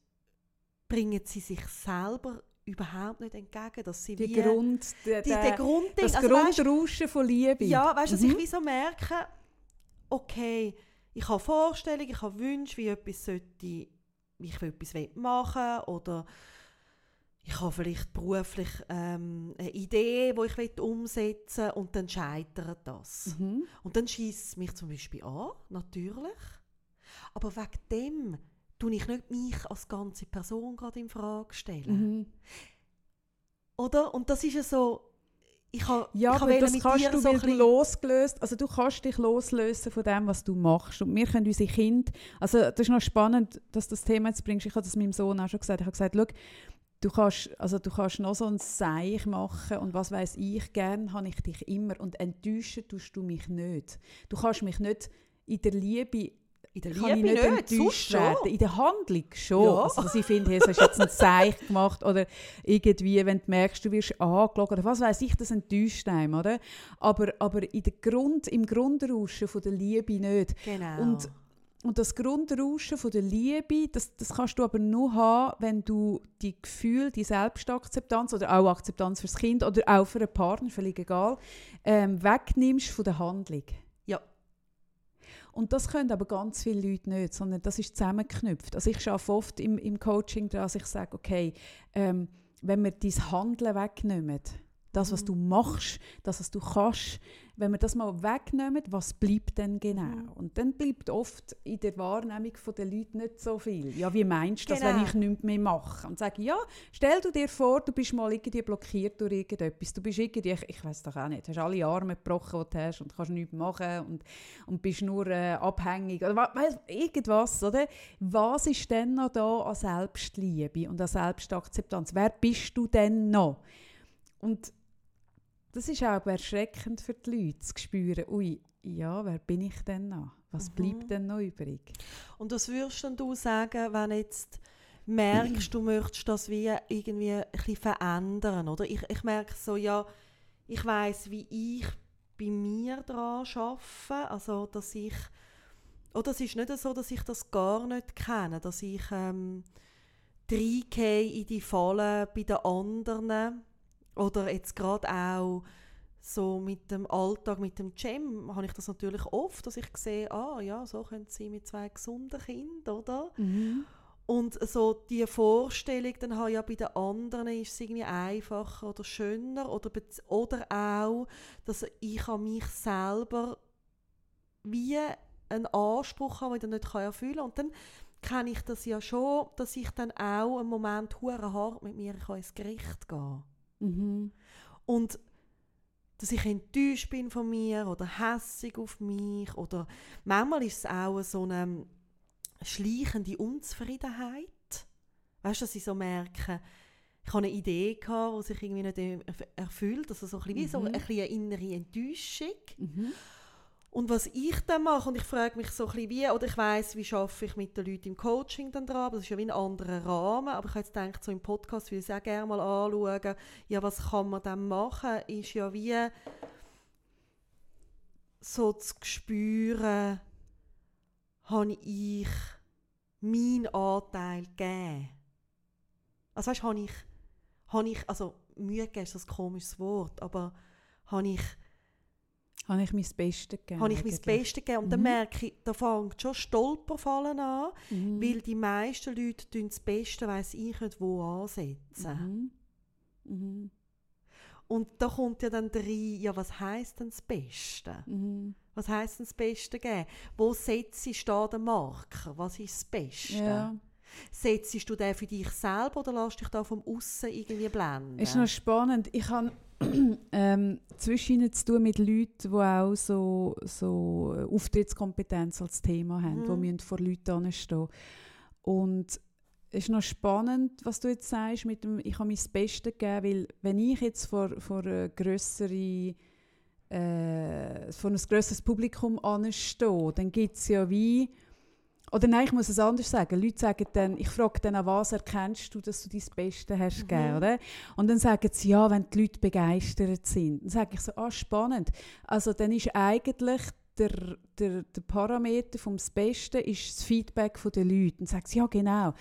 B: bringen sie sich selber überhaupt nicht entgegen, dass sie
A: Die
B: wie,
A: Grund, der,
B: die, der Grundding,
A: das
B: also
A: Grundrauschen von Liebe.
B: ja, weißt du, dass
A: Mhm.
B: ich wie so merke, okay, ich habe Vorstellungen, ich habe Wünsche, wie etwas sollte, wie ich etwas machen will, oder ich habe vielleicht beruflich ähm, eine Idee, die ich will umsetzen will, und dann scheitert das.
A: Mhm.
B: Und dann schießt es mich zum Beispiel an, natürlich. Aber wegen dem tue ich nicht mich als ganze Person gerade in Frage stellen.
A: Mhm.
B: Oder? Und das ist ja so, ich habe
A: Ja,
B: ich
A: aber das
B: mit
A: kannst du,
B: so
A: weil du losgelöst, also du kannst dich loslösen von dem, was du machst. Und wir können unsere Kinder, also das ist noch spannend, dass du das Thema jetzt bringst. Ich habe das meinem Sohn auch schon gesagt. Ich habe gesagt, schau, du kannst, also du kannst noch so ein Seich machen und was weiß ich, gern habe ich dich immer und enttäuschen tust du mich nicht. Du kannst mich nicht in der Liebe
B: in der
A: kann ich
B: Liebe
A: nicht
B: nicht,
A: enttäuscht werden. In der Handlung schon.
B: Ja.
A: Also, dass ich finde, hey, du hast jetzt ein Zeichen gemacht oder irgendwie, wenn du merkst, du wirst angeschaut oder was weiß ich, das enttäuscht einem, oder? Aber, aber in der Grund, im Grundrauschen von der Liebe nicht.
B: Genau.
A: Und, und das Grundrauschen von der Liebe, das, das kannst du aber nur haben, wenn du die Gefühle, die Selbstakzeptanz oder auch Akzeptanz fürs Kind oder auch für einen Partner, völlig egal, ähm, wegnimmst von der Handlung. Und das können aber ganz viele Leute nicht, sondern das ist zusammengeknüpft. Also ich arbeite oft im, im Coaching daran, dass ich sage, okay, ähm, wenn wir dein Handeln wegnehmen, das, was du machst, das, was du kannst, wenn wir das mal wegnehmen, was bleibt denn genau?
B: Mhm.
A: Und dann bleibt oft in der Wahrnehmung der Leute nicht so viel. Ja, wie meinst du das, wenn
B: Genau.
A: ich nichts mehr mache? Und sage, ja, stell du dir vor, du bist mal irgendwie blockiert durch irgendetwas. Du bist irgendwie, ich, ich weiß doch auch nicht, hast alle Arme gebrochen, die du hast und kannst nichts machen und, und bist nur äh, abhängig oder weiss, irgendwas, oder? Was ist denn noch da an Selbstliebe und an Selbstakzeptanz? Wer bist du denn noch? Und das ist auch erschreckend für die Leute, zu spüren, ui, ja, wer bin ich denn noch? Was
B: Mhm.
A: bleibt denn noch übrig?
B: Und was würdest du sagen, wenn jetzt merkst, du möchtest das wie irgendwie ein bisschen verändern, oder? Ich, ich merke so, ja, ich weiß, wie ich bei mir daran arbeite, also dass ich, oder es ist nicht so, dass ich das gar nicht kenne, dass ich ähm, reingehe in die Falle bei den anderen oder jetzt gerade auch so mit dem Alltag, mit dem Gym, habe ich das natürlich oft, dass ich sehe, ah ja, so können sie mit zwei gesunden Kindern, oder? Und so die Vorstellung, dann habe ja bei den anderen ist es irgendwie einfacher oder schöner oder, oder auch, dass ich an mich selber wie einen Anspruch habe, den ich nicht erfüllen kann. Und dann kenne ich das ja schon, dass ich dann auch einen Moment hure hart mit mir kann ins Gericht gehen
A: Mhm.
B: und dass ich enttäuscht bin von mir oder hässig auf mich oder manchmal ist es auch so eine schleichende Unzufriedenheit. Weißt du, dass ich so merke, ich habe eine Idee gehabt, die sich irgendwie nicht erf- erfüllt, also so ein bisschen wie so
A: Mhm.
B: ein bisschen eine innere Enttäuschung.
A: Mhm.
B: Und was ich dann mache, und ich frage mich so ein bisschen wie, oder ich weiß, wie schaffe ich mit den Leuten im Coaching dann dran, das ist ja wie ein anderer Rahmen, aber ich habe jetzt gedacht, so im Podcast würde ich es auch gerne mal anschauen, ja, was kann man dann machen, ist ja wie so zu spüren, habe ich meinen Anteil gegeben. Also weißt, habe ich, habe ich, also Mühe gegeben ist das komisches Wort, aber habe ich
A: Habe ich mein Bestes gegeben?
B: habe ich mein? Bestes gegeben. Und dann
A: Mhm.
B: merke ich, da fängt schon Stolperfallen an,
A: Mhm.
B: weil die meisten Leute tun das Beste, weiss ich nicht, wo ansetzen.
A: Mhm. Mhm.
B: Und da kommt ja dann rein, ja, was heisst denn das Beste?
A: Mhm.
B: Was heisst denn das Beste geben? Wo setzt du da den Marker? Was ist das Beste?
A: Ja.
B: Setzt du den für dich selber oder lässt dich da vom Aussen irgendwie blenden?
A: Ist noch spannend. Ich habe [clears throat] ähm, zwischen zu tun mit Leuten, die auch so, so Auftrittskompetenz als Thema haben,
B: Mhm.
A: die müssen vor Leuten stehen. Und es ist noch spannend, was du jetzt sagst, mit dem, ich habe mein Bestes gegeben, weil wenn ich jetzt vor, vor eine grössere äh, vor ein grösseres Publikum anstehe, dann gibt es ja wie oder nein, ich muss es anders sagen. Leute sagen dann, ich frage dann, an was erkennst du, dass du dein Bestes hast
B: Mhm.
A: gegeben, oder? Und dann sagen sie, ja, wenn die Leute begeistert sind. Dann sage ich so, ah, spannend. Also dann ist eigentlich der, der, der Parameter vom Beste ist das Feedback der Leute. Dann sagen sie, ja, genau.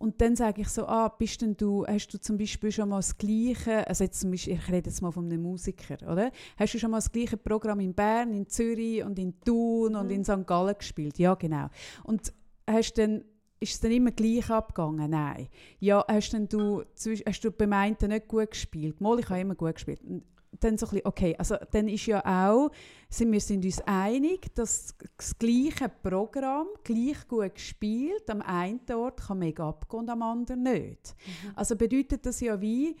A: Und dann sage ich so, ah, bist denn du, hast du zum Beispiel schon mal das gleiche, also jetzt zum Beispiel, ich rede jetzt mal von einem Musiker, oder? Hast du schon mal das gleiche Programm in Bern, in Zürich und in Thun und
B: Mhm.
A: in St. Gallen gespielt? Ja, genau. Und hast dann, ist es dann immer gleich abgegangen? Nein. Ja, hast denn du, hast du beim einen nicht gut gespielt? Mal, ich habe immer gut gespielt. Dann so ein bisschen, okay, also dann ist ja auch, sind wir sind uns einig, dass das gleiche Programm gleich gut gespielt am einen Ort kann mega abgehen und am anderen nicht.
B: Mhm.
A: Also bedeutet das ja wie,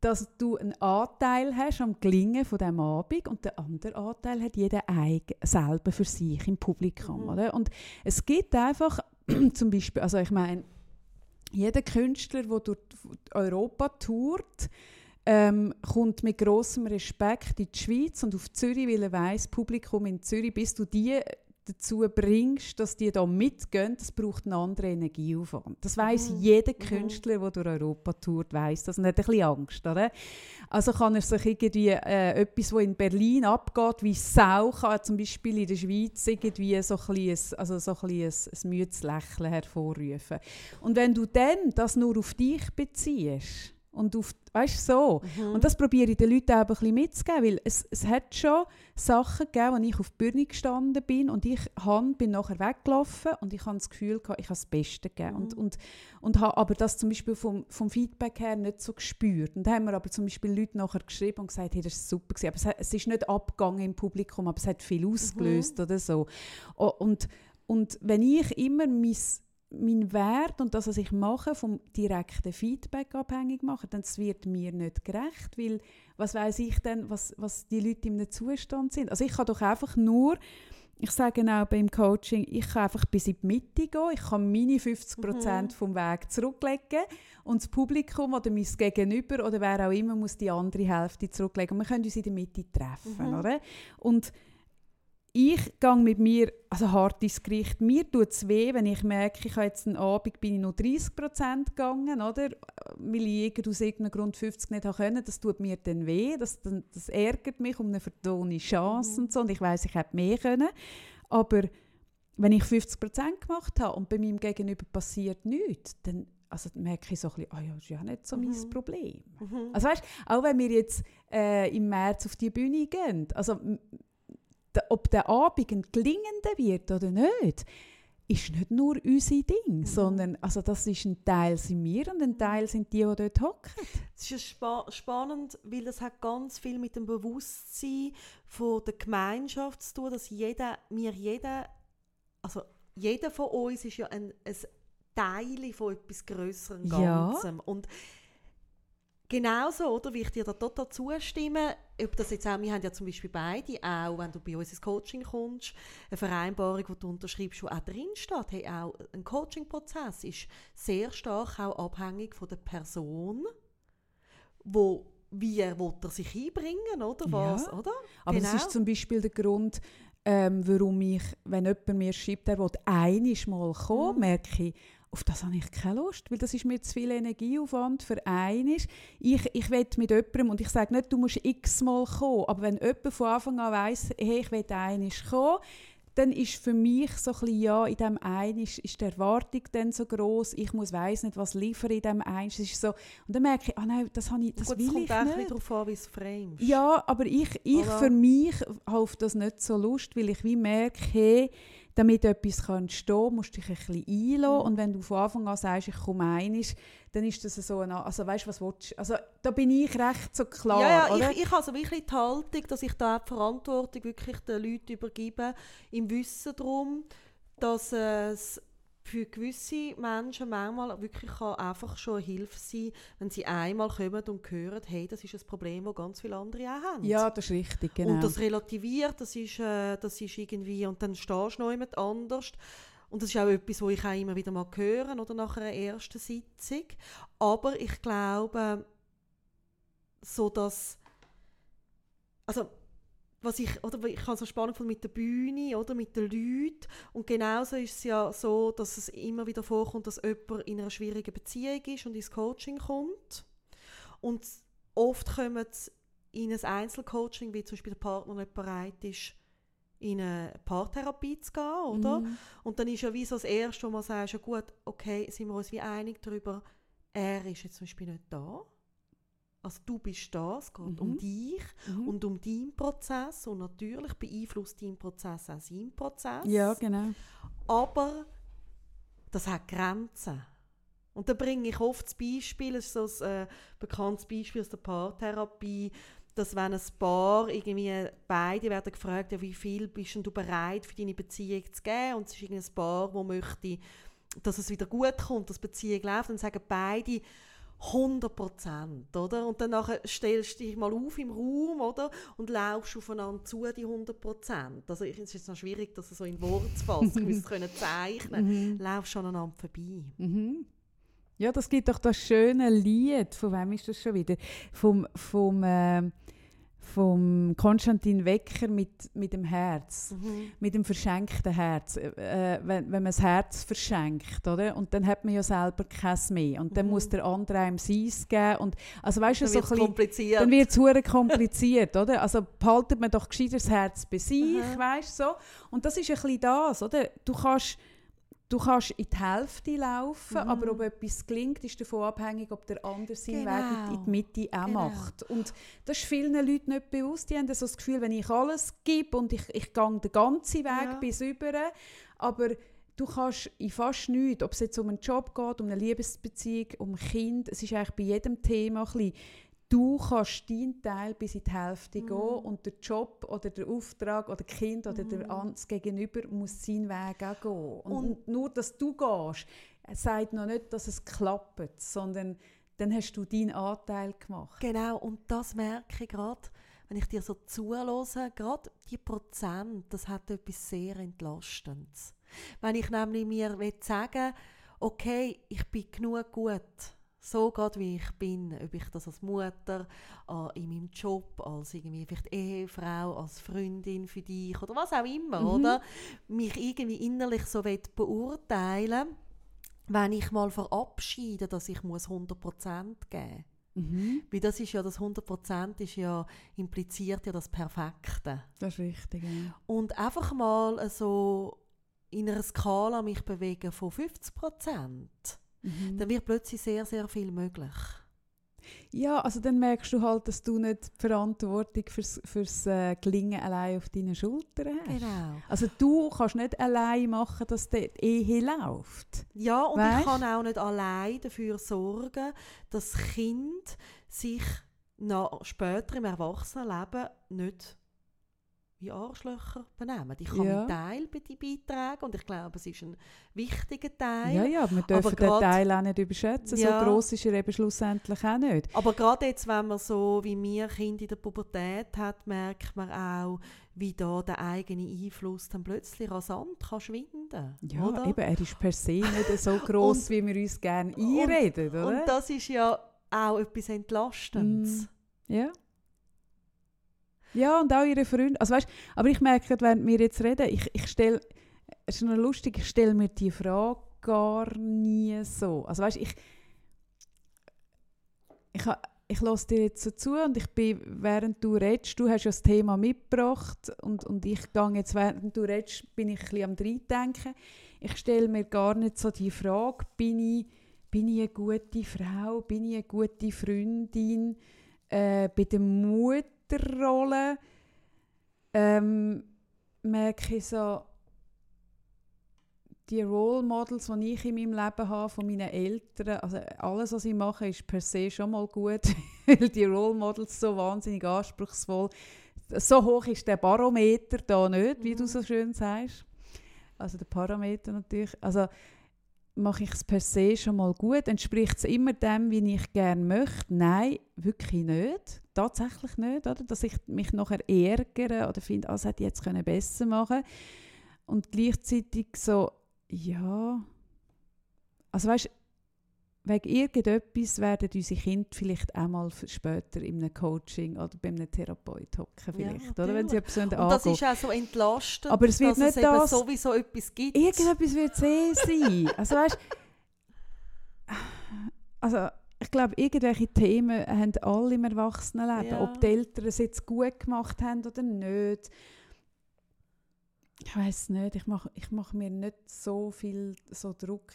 A: dass du einen Anteil hast am Gelingen von dem Abend und der andere Anteil hat jeder eigen, selber für sich im Publikum.
B: Mhm.
A: Oder? Und es gibt einfach [clears throat] zum Beispiel, also ich meine, jeder Künstler, der durch Europa tourt, ähm, kommt mit großem Respekt in die Schweiz und auf Zürich, weil er weiss, Publikum in Zürich, bis du die dazu bringst, dass die da mitgehen, das braucht einen anderen Energieaufwand. Das weiß
B: Mhm.
A: jeder
B: Mhm.
A: Künstler, der durch Europa tourt, weiß das und hat ein bisschen Angst, oder? Also kann er sich irgendwie äh, etwas, was in Berlin abgeht, wie Sau, kann zum Beispiel in der Schweiz irgendwie so ein, bisschen, also so ein, ein müdes Lächeln hervorrufen. Und wenn du dann das nur auf dich beziehst und auf, weißt so,
B: Mhm.
A: und das probiere ich den Leuten auch ein bisschen mitzugeben, weil es, es hat schon Sachen gegeben, wo ich auf der Bühne gestanden bin und ich han, bin nachher weggelaufen und ich habe das Gefühl, gehabt, ich habe das Beste gegeben. Und,
B: Mhm.
A: und, und habe aber das zum Beispiel vom, vom Feedback her nicht so gespürt. Und da haben mir aber zum Beispiel Leute nachher geschrieben und gesagt, hey, das war super. Gewesen. Aber es, hat, es ist nicht abgegangen im Publikum, aber es hat viel ausgelöst oder so. Und, und wenn ich immer mein mein Wert und das, was ich mache, vom direkten Feedback abhängig mache, dann wird mir nicht gerecht, weil was weiß ich denn, was, was die Leute in einem Zustand sind. Also ich kann doch einfach nur, ich sage auch beim Coaching, ich kann einfach bis in die Mitte gehen, ich kann meine 50 Prozent
B: Mhm.
A: vom Weg zurücklegen und das Publikum oder mein Gegenüber oder wer auch immer muss die andere Hälfte zurücklegen. Und wir können uns in der Mitte treffen,
B: Mhm.
A: oder? Und ich gehe mit mir also hart ins Gericht. Mir tut es weh, wenn ich merke, ich habe jetzt einen Abend bin ich nur 30% gegangen, oder? Weil ich aus irgendeinem Grund 50 nicht haben können. Das tut mir dann weh. Das, das ärgert mich um eine vertone Chance
B: Mhm.
A: und so. Und ich weiß, ich hätte mehr können. Aber wenn ich 50% gemacht habe und bei meinem Gegenüber passiert nichts, dann also merke ich so ein bisschen, ah ja, das ist ja nicht so mein
B: Mhm.
A: Problem.
B: Mhm.
A: Also weißt, auch wenn wir jetzt äh, im März auf die Bühne gehen, also ob der Abend ein gelingender wird oder nicht, ist nicht nur unser Ding,
B: Mhm.
A: sondern also das ist ein Teil sind wir und ein Teil sind die, die dort hocken.
B: Es ist ja spa spannend, weil das hat ganz viel mit dem Bewusstsein von der Gemeinschaft zu tun, dass jeder, wir jeder, also jeder von uns ist ja ein, ein Teil von etwas Größerem
A: Ja.
B: Ganzem. Und genauso, oder, wie ich dir da total zustimme, ob das jetzt auch, wir haben ja zum Beispiel beide auch, wenn du bei uns ins Coaching kommst, eine Vereinbarung, die du unterschreibst, wo auch drin steht, hey, auch ein Coaching-Prozess ist sehr stark auch abhängig von der Person, wo wie er, sich einbringen, oder was,
A: Ja.
B: oder?
A: Aber das
B: Genau.
A: ist zum Beispiel der Grund, ähm, warum ich, wenn jemand mir schreibt, er will einiges mal kommen,
B: Mhm.
A: merke ich, auf das habe ich keine Lust, weil das ist mir zu viel Energieaufwand für einiges. Ich, ich will mit jemandem, und ich sage nicht, du musst x-mal kommen, aber wenn jemand von Anfang an weiss, hey, ich will einiges kommen, dann ist für mich so ein bisschen, ja, in dem Einisch ist die Erwartung dann so groß. ich muss weiss nicht, was liefern in dem Einisch. Es ist so, und dann merke ich, ah nein, das, habe ich, das
B: Gut,
A: will
B: kommt
A: ich
B: auch
A: nicht.
B: darauf an, wie es framest.
A: Ja, aber ich, ich
B: Oder?
A: für mich habe auf das nicht so Lust, weil ich wie merke, hey, damit etwas kann entstehen musst du dich ein bisschen einlassen.
B: Mhm.
A: Und wenn du von Anfang an sagst, ich komme einig, dann ist das so eine, also weißt du, was willst du? Also da bin ich recht so klar,
B: ja, ja,
A: oder?
B: ich, ich habe so wirklich die Haltung, dass ich da die Verantwortung wirklich den Leuten übergebe, im Wissen darum, dass es für gewisse Menschen manchmal wirklich kann einfach schon eine Hilfe sein wenn sie einmal kommen und hören, hey, das ist ein Problem, das ganz viele andere auch haben.
A: ja, das ist richtig, genau.
B: Und das relativiert, das ist, äh, das ist irgendwie, und dann stehst du noch jemand anders. Und das ist auch etwas, was ich auch immer wieder mal höre, oder nach einer ersten Sitzung. Aber ich glaube, so dass, also, was ich, oder ich habe so spannend gefunden mit der Bühne, oder mit den Leuten. Und genauso ist es ja so, dass es immer wieder vorkommt, dass jemand in einer schwierigen Beziehung ist und ins Coaching kommt. Und oft kommen in ein Einzelcoaching, wie zum Beispiel der Partner nicht bereit ist, in eine Paartherapie zu gehen, oder?
A: Mhm.
B: Und dann ist ja wie so das Erste, wo man sagt, ja gut, okay, sind wir uns wie einig darüber, er ist jetzt zum Beispiel nicht da. Also du bist da, es geht um
A: Mhm.
B: dich
A: Mhm.
B: und um deinen Prozess und natürlich beeinflusst dein Prozess auch seinen Prozess.
A: ja, genau.
B: Aber das hat Grenzen. Und da bringe ich oft das Beispiel, es ist so ein äh, bekanntes Beispiel aus der Paartherapie, dass wenn ein Paar irgendwie beide werden gefragt, ja, wie viel bist du bereit für deine Beziehung zu geben und es ist irgendein Paar, das möchte, dass es wieder gut kommt, dass die Beziehung läuft, dann sagen beide, 100 Prozent, oder? Und dann stellst du dich mal auf im Raum, oder? Und laufst aufeinander zu, die 100 Prozent. Also ich, es ist jetzt noch schwierig, das so in Worte zu fassen. Ich müsste es [laughs] zeichnen. Mhm. Laufst aneinander vorbei.
A: Mhm. Ja, das gibt doch das schöne Lied. Von wem ist das schon wieder? Vom, vom äh, vom Konstantin Wecker mit, mit dem Herz, mhm. mit dem verschenkten Herz. Äh, wenn, wenn man das Herz verschenkt, oder? Und dann hat man ja selber keins mehr. Und dann mhm. muss der andere einem Seins geben. Und, also, weißt
B: dann
A: so
B: wird es kompliziert.
A: Dann wird es kompliziert, oder? Also behaltet man doch gescheiter das Herz bei sich, mhm. weißt so. Und das ist ein bisschen das, oder? Du kannst Du kannst in die Hälfte laufen, mhm. aber ob etwas gelingt, ist davon abhängig, ob der andere seinen genau. Weg in die Mitte auch genau. macht. Und das ist vielen Leuten nicht bewusst. Die haben so das Gefühl, wenn ich alles gebe und ich, ich gehe den ganzen Weg ja. bis über, aber du kannst in fast nichts, ob es jetzt um einen Job geht, um eine Liebesbeziehung, um ein Kind, es ist eigentlich bei jedem Thema ein bisschen, du kannst deinen Teil bis in die Hälfte mhm. gehen und der Job oder der Auftrag oder das Kind oder mhm. der Ans Gegenüber muss seinen Weg auch gehen. Und, und, nur, dass du gehst, sagt noch nicht, dass es klappt, sondern dann hast du deinen Anteil gemacht.
B: Genau, und das merke ich gerade, wenn ich dir so zuhöre, gerade die Prozent, das hat etwas sehr Entlastendes. Wenn ich nämlich mir sagen will, okay, ich bin genug gut, so geht, wie ich bin, ob ich das als Mutter, äh, in meinem Job, als irgendwie vielleicht Ehefrau, als Freundin für dich oder was auch immer, mhm. oder? Mich irgendwie innerlich so beurteilen wenn ich mal verabschiede, dass ich muss 100% geben muss. Mhm. Weil das ist ja, das 100% ist ja, impliziert ja das Perfekte.
A: Das ist richtig, ja.
B: Und einfach mal so in einer Skala mich bewegen von 50% mhm. dann wird plötzlich sehr, sehr viel möglich.
A: Ja, also dann merkst du halt, dass du nicht die Verantwortung fürs, fürs äh, Gelingen allein auf deinen Schultern hast.
B: Genau.
A: Also du kannst nicht allein machen, dass die Ehe läuft.
B: Ja, und weißt? ich kann auch nicht allein dafür sorgen, dass das Kind sich nach, später im Erwachsenenleben nicht wie Arschlöcher benehmen. Ich kann ja. meinen Teil beitragen und ich glaube, es ist ein wichtiger Teil.
A: Ja, ja, wir dürfen den Teil auch nicht überschätzen. Ja. So gross ist er eben schlussendlich auch nicht.
B: Aber gerade jetzt, wenn man so wie mir Kind in der Pubertät hat, merkt man auch, wie da der eigene Einfluss dann plötzlich rasant kann schwinden
A: Ja,
B: oder?
A: eben, er ist per se nicht so [laughs] gross, wie wir uns gerne einreden,
B: und, oder? Und das ist ja auch etwas Entlastendes.
A: Mm, ja. Ja, und auch ihre Freunde. Also weißt, aber ich merke, während wir jetzt reden, ich, ich stelle, es ist noch lustig, ich stelle mir die Frage gar nie so. Also weißt, ich, ich, ich lasse dir jetzt so zu und ich bin, während du redest, du hast ja das Thema mitgebracht und, und ich gehe jetzt, während du redest, bin ich ein bisschen am Reindenken. Ich stelle mir gar nicht so die Frage, bin ich, bin ich eine gute Frau, bin ich eine gute Freundin, äh, bei der Mutter Mutterrolle ähm, merke ich so, die Role Models, die ich in meinem Leben habe, von meinen Eltern, also alles, was ich mache, ist per se schon mal gut, [laughs] weil die Role Models so wahnsinnig anspruchsvoll so hoch ist der Barometer da nicht, wie mhm. du so schön sagst. Also der Parameter natürlich. Also mache ich es per se schon mal gut? Entspricht es immer dem, wie ich gerne möchte? Nein, wirklich nicht. Tatsächlich nicht. Oder? Dass ich mich nachher ärgere oder finde, ah, das hätte ich jetzt können besser machen Und gleichzeitig so, ja. Also weißt wegen irgendetwas werden unsere Kinder vielleicht auch mal später in einem Coaching oder bei einem Therapeut hocken vielleicht, ja, oder? Wenn sie etwas Und
B: das ist auch so entlastend,
A: Aber es wird
B: dass
A: nicht es das,
B: sowieso etwas gibt.
A: Irgendetwas wird es eh sein. Also weißt, also ich glaube, irgendwelche Themen haben alle im Erwachsenenleben, ja. ob die Eltern es jetzt gut gemacht haben oder nicht. Ich weiß nicht, ich mache ich mach mir nicht so viel so Druck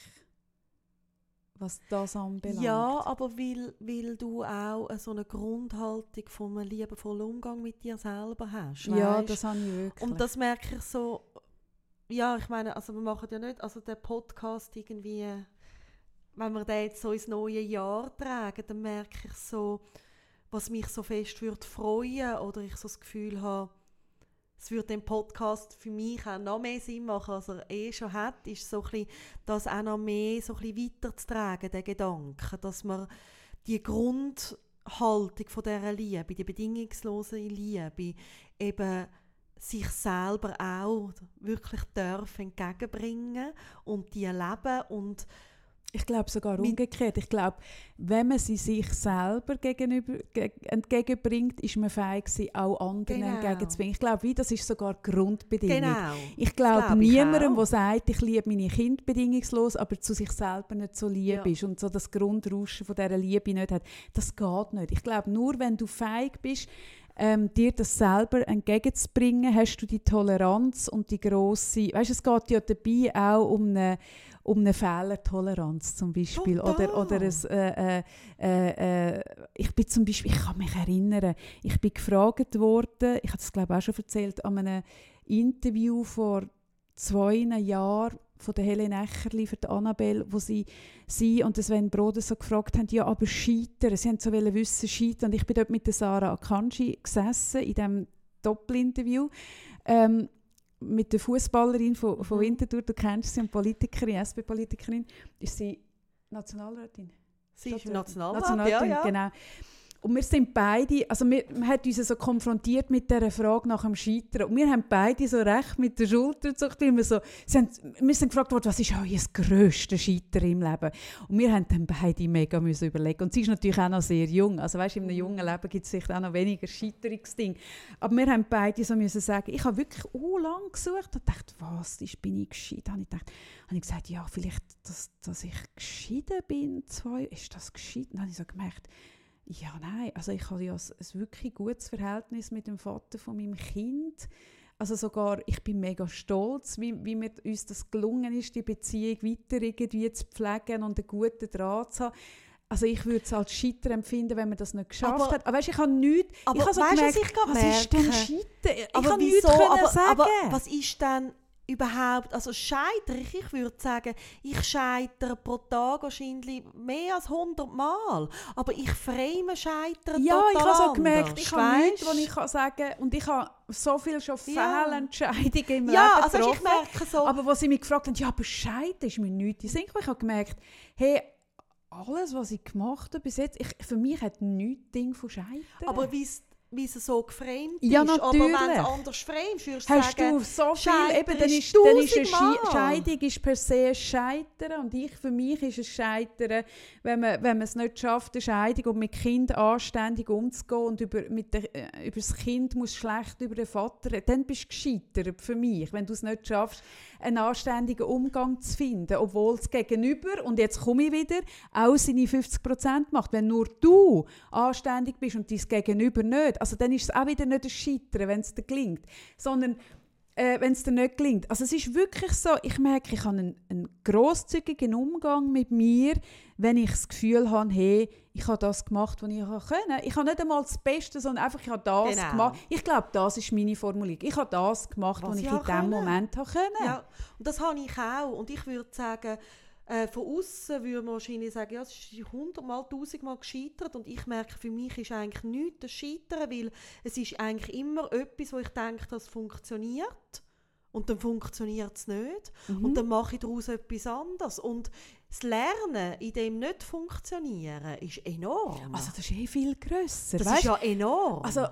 A: was das anbelangt.
B: Ja, aber weil, weil du auch so eine Grundhaltung von einem liebevollen Umgang mit dir selber hast.
A: Ja, das habe ich wirklich.
B: Und das merke ich so, ja, ich meine, also wir machen ja nicht, also der Podcast irgendwie, wenn wir den jetzt so ins neue Jahr tragen, dann merke ich so, was mich so fest würde freuen oder ich so das Gefühl habe, es würde den Podcast für mich auch noch mehr Sinn machen, als er eh schon hat, ist so ein bisschen, das auch noch mehr so weiterzutragen, den Gedanken, dass man die Grundhaltung von dieser Liebe, die bedingungslose Liebe, eben sich selber auch wirklich dürfen entgegenbringen und die leben und
A: ich glaube sogar umgekehrt. Ich glaube, wenn man sie sich selber gegenüber, ge entgegenbringt, ist man fähig, sie auch anderen genau. entgegenzubringen. Ich glaube, das ist sogar Grundbedingung. Genau. Ich glaube glaub niemandem, der sagt, ich liebe meine Kinder bedingungslos, aber zu sich selber nicht so lieb ja. ist und so das Grundrauschen von dieser Liebe nicht hat, das geht nicht. Ich glaube, nur wenn du fähig bist, ähm, dir das selber entgegenzubringen, hast du die Toleranz und die grosse, weißt, es geht ja dabei auch um eine, um eine Fehlertoleranz zum Beispiel Total. oder oder ein, äh, äh, äh, ich bin zum Beispiel, ich kann mich erinnern, ich bin gefragt worden, ich habe das glaube ich auch schon erzählt, an einem Interview vor zwei Jahren von der Helene Echerli für die Annabelle, wo sie, sie und Sven Broder so gefragt haben, ja, aber scheitern, sie haben so wissen, scheitern. Und ich bin dort mit der Sarah Akanji gesessen, in diesem Doppelinterview, ähm, mit der Fußballerin von, von mhm. Winterthur, du kennst sie, eine Politikerin, SP-Politikerin, ist sie Nationalrätin?
B: Sie ist Nationalrätin, Nationalrätin ja, ja.
A: genau. Und wir sind beide, also wir, man hat uns so konfrontiert mit dieser Frage nach dem Scheitern. Und wir haben beide so recht mit der Schulter gezuckt, weil wir so, sind, wir sind gefragt worden, was ist euer grösstes Scheitern im Leben? Und wir haben dann beide mega müssen überlegen. Und sie ist natürlich auch noch sehr jung. Also weißt, in einem jungen Leben gibt es sicher auch noch weniger Scheiterungsdinge. Aber wir haben beide so müssen sagen, ich habe wirklich oh lang gesucht und dachte, was, ist, bin ich geschieden? Habe ich gedacht, habe ich gesagt, ja, vielleicht, dass, dass ich geschieden bin, zwei, ist das geschieden? Dann habe ich so gemerkt, ja, nein, also ich habe ja ein, ein wirklich gutes Verhältnis mit dem Vater von meinem Kind. Also sogar, ich bin mega stolz, wie, wie mir uns das gelungen ist, die Beziehung weiter irgendwie zu pflegen und einen guten Draht zu haben. Also ich würde es als Scheitern empfinden, wenn man das nicht geschafft aber, hat. Aber weißt, ich habe nichts...
B: Aber ich habe so weißt, gemerkt, was, ich was ist denn
A: Scheitern?
B: Ich aber kann nichts aber, sagen. Aber was ist denn überhaupt, also scheitere ich, ich würde sagen, ich scheitere pro Tag wahrscheinlich mehr als 100 Mal, aber ich frame scheitern
A: Ja,
B: ich
A: habe so gemerkt, ich habe nichts, was ich kann sagen und ich habe so viel schon ja. Fehlentscheidungen im
B: ja,
A: Leben
B: also
A: getroffen.
B: Ich merke so.
A: Aber als sie mich gefragt haben, ja, aber scheitern ist mir nichts. Ich habe gemerkt, hey, alles, was ich gemacht habe bis jetzt, ich, für mich hat nichts Ding von Scheitern.
B: Aber wie wie es so geframed
A: ja,
B: ist.
A: Natürlich.
B: Aber wenn es anders framest, würdest
A: du Hast
B: sagen,
A: du so viel, eben, dann ist, dann ist eine Scheidung ist per se ein Scheitern und ich, für mich ist es Scheitern, wenn man, wenn man es nicht schafft, eine Scheidung und mit Kind anständig umzugehen und über, mit der, äh, über das Kind muss schlecht über den Vater, dann bist du gescheitert für mich, wenn du es nicht schaffst, einen anständigen Umgang zu finden, obwohl es gegenüber, und jetzt komme ich wieder, auch seine 50% macht. Wenn nur du anständig bist und dein Gegenüber nicht, also dann ist es auch wieder nicht ein Scheitern, wenn es dir gelingt, sondern äh, wenn es dir nicht gelingt. Also es ist wirklich so, ich merke, ich habe einen, einen grosszügigen Umgang mit mir, wenn ich das Gefühl habe, hey, ich habe das gemacht, was ich können. Ich habe nicht einmal das Beste, sondern einfach, ich habe das genau. gemacht. Ich glaube, das ist meine Formulierung. Ich habe das gemacht, was, was ich in diesem Moment habe können.
B: Ja, und das habe ich auch. Und ich würde sagen, äh, von außen würde man wahrscheinlich sagen, ja, es ist hundertmal, tausendmal gescheitert und ich merke, für mich ist eigentlich nichts das Scheitern, weil es ist eigentlich immer etwas, wo ich denke, das funktioniert und dann funktioniert es nicht mhm. und dann mache ich daraus etwas anderes und das Lernen in dem nicht funktionieren ist enorm.
A: Also das ist eh viel grösser.
B: Das weißt? ist ja enorm.
A: Also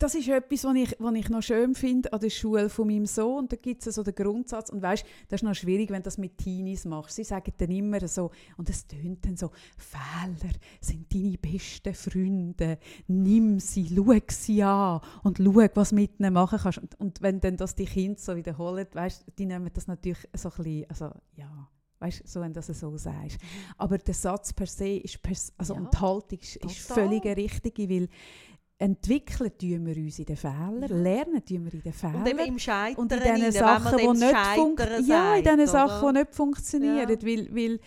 A: das ist etwas, was ich, was ich noch schön finde an der Schule von meinem Sohn. Da gibt es so den Grundsatz. Und weißt, das ist noch schwierig, wenn du das mit Teenies machst. Sie sagen dann immer so, und es tönt dann so, Fehler sind deine besten Freunde. Nimm sie, schau sie an und schau, was du mit ihnen machen kannst. Und, und wenn dann das die Kinder so wiederholen, weißt, die nehmen das natürlich so ein bisschen, also ja, Weißt so, wenn du das so sagst. Aber der Satz per se ist, pers also ja, und die Haltung ist, ist völlig richtige, weil entwickeln tun wir uns in den Fehlern, lernen tun wir in den Fehlern.
B: Und eben im Scheitern
A: und in den Sachen, die nicht, ja, in den Sachen, die nicht funktionieren. Ja. Weil, weil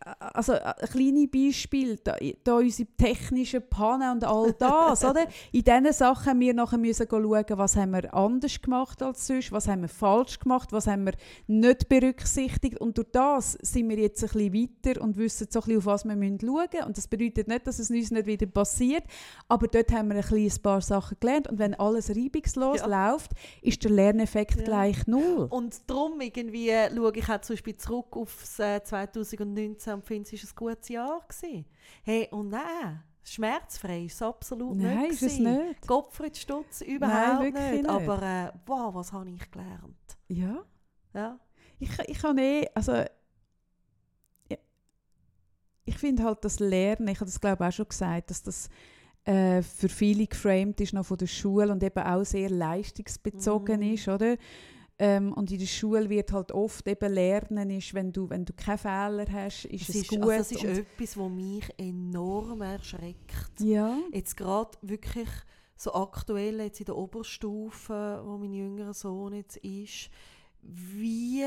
A: also ein kleines Beispiel, da, da unsere technischen Pannen und all das, oder? [laughs] In diesen Sachen haben wir nachher müssen schauen, was haben wir anders gemacht als sonst, was haben wir falsch gemacht, was haben wir nicht berücksichtigt und durch das sind wir jetzt ein bisschen weiter und wissen so ein bisschen, auf was wir schauen müssen und das bedeutet nicht, dass es uns nicht wieder passiert, aber dort haben wir ein, bisschen ein paar Sachen gelernt und wenn alles reibungslos ja. läuft, ist der Lerneffekt ja. gleich null.
B: Und darum irgendwie schaue ich auch zum Beispiel zurück auf 2019 jetzt und finde, es war ein gutes Jahr. Gewesen. Hey, und nein, schmerzfrei ist es absolut
A: Nein,
B: nicht.
A: ist es nicht.
B: Gottfried Stutz überhaupt
A: wirklich
B: nicht.
A: nicht.
B: Aber äh, wow, was habe ich gelernt.
A: Ja.
B: Ja.
A: Ich, ich kann eh, also ich finde halt das Lernen, ich habe das glaube auch schon gesagt, dass das äh, für viele geframed ist noch von der Schule und eben auch sehr leistungsbezogen
B: Mhm.
A: ist, oder? Ähm, und in der Schule wird halt oft eben Lernen ist, wenn du, wenn du keine Fehler hast, ist
B: Das
A: es
B: ist,
A: gut.
B: also das ist etwas, was mich enorm erschreckt.
A: ja,
B: Jetzt gerade wirklich so aktuell jetzt in der Oberstufe, wo mein jüngerer Sohn jetzt ist, wie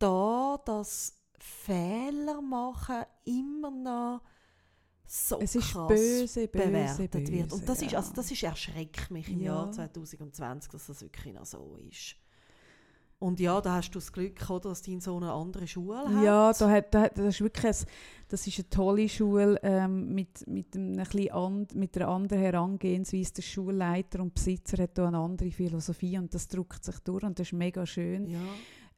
B: da das Fehler machen immer noch so
A: es ist
B: krass
A: böse, böse,
B: bewertet wird. Und das ist,
A: ja.
B: also das ist erschreckt mich im
A: Ja.
B: Jahr 2020, dass das wirklich noch so ist. Und ja, da hast du das Glück, oder, dass dein Sohn eine andere Schule hat.
A: Ja, da hat, da, hat- das ist wirklich ein, das ist eine tolle Schule ähm, mit, mit, einem bisschen an, mit einer anderen Herangehensweise. Der Schulleiter und Besitzer hat da eine andere Philosophie und das drückt sich durch und das ist mega schön.
B: ja.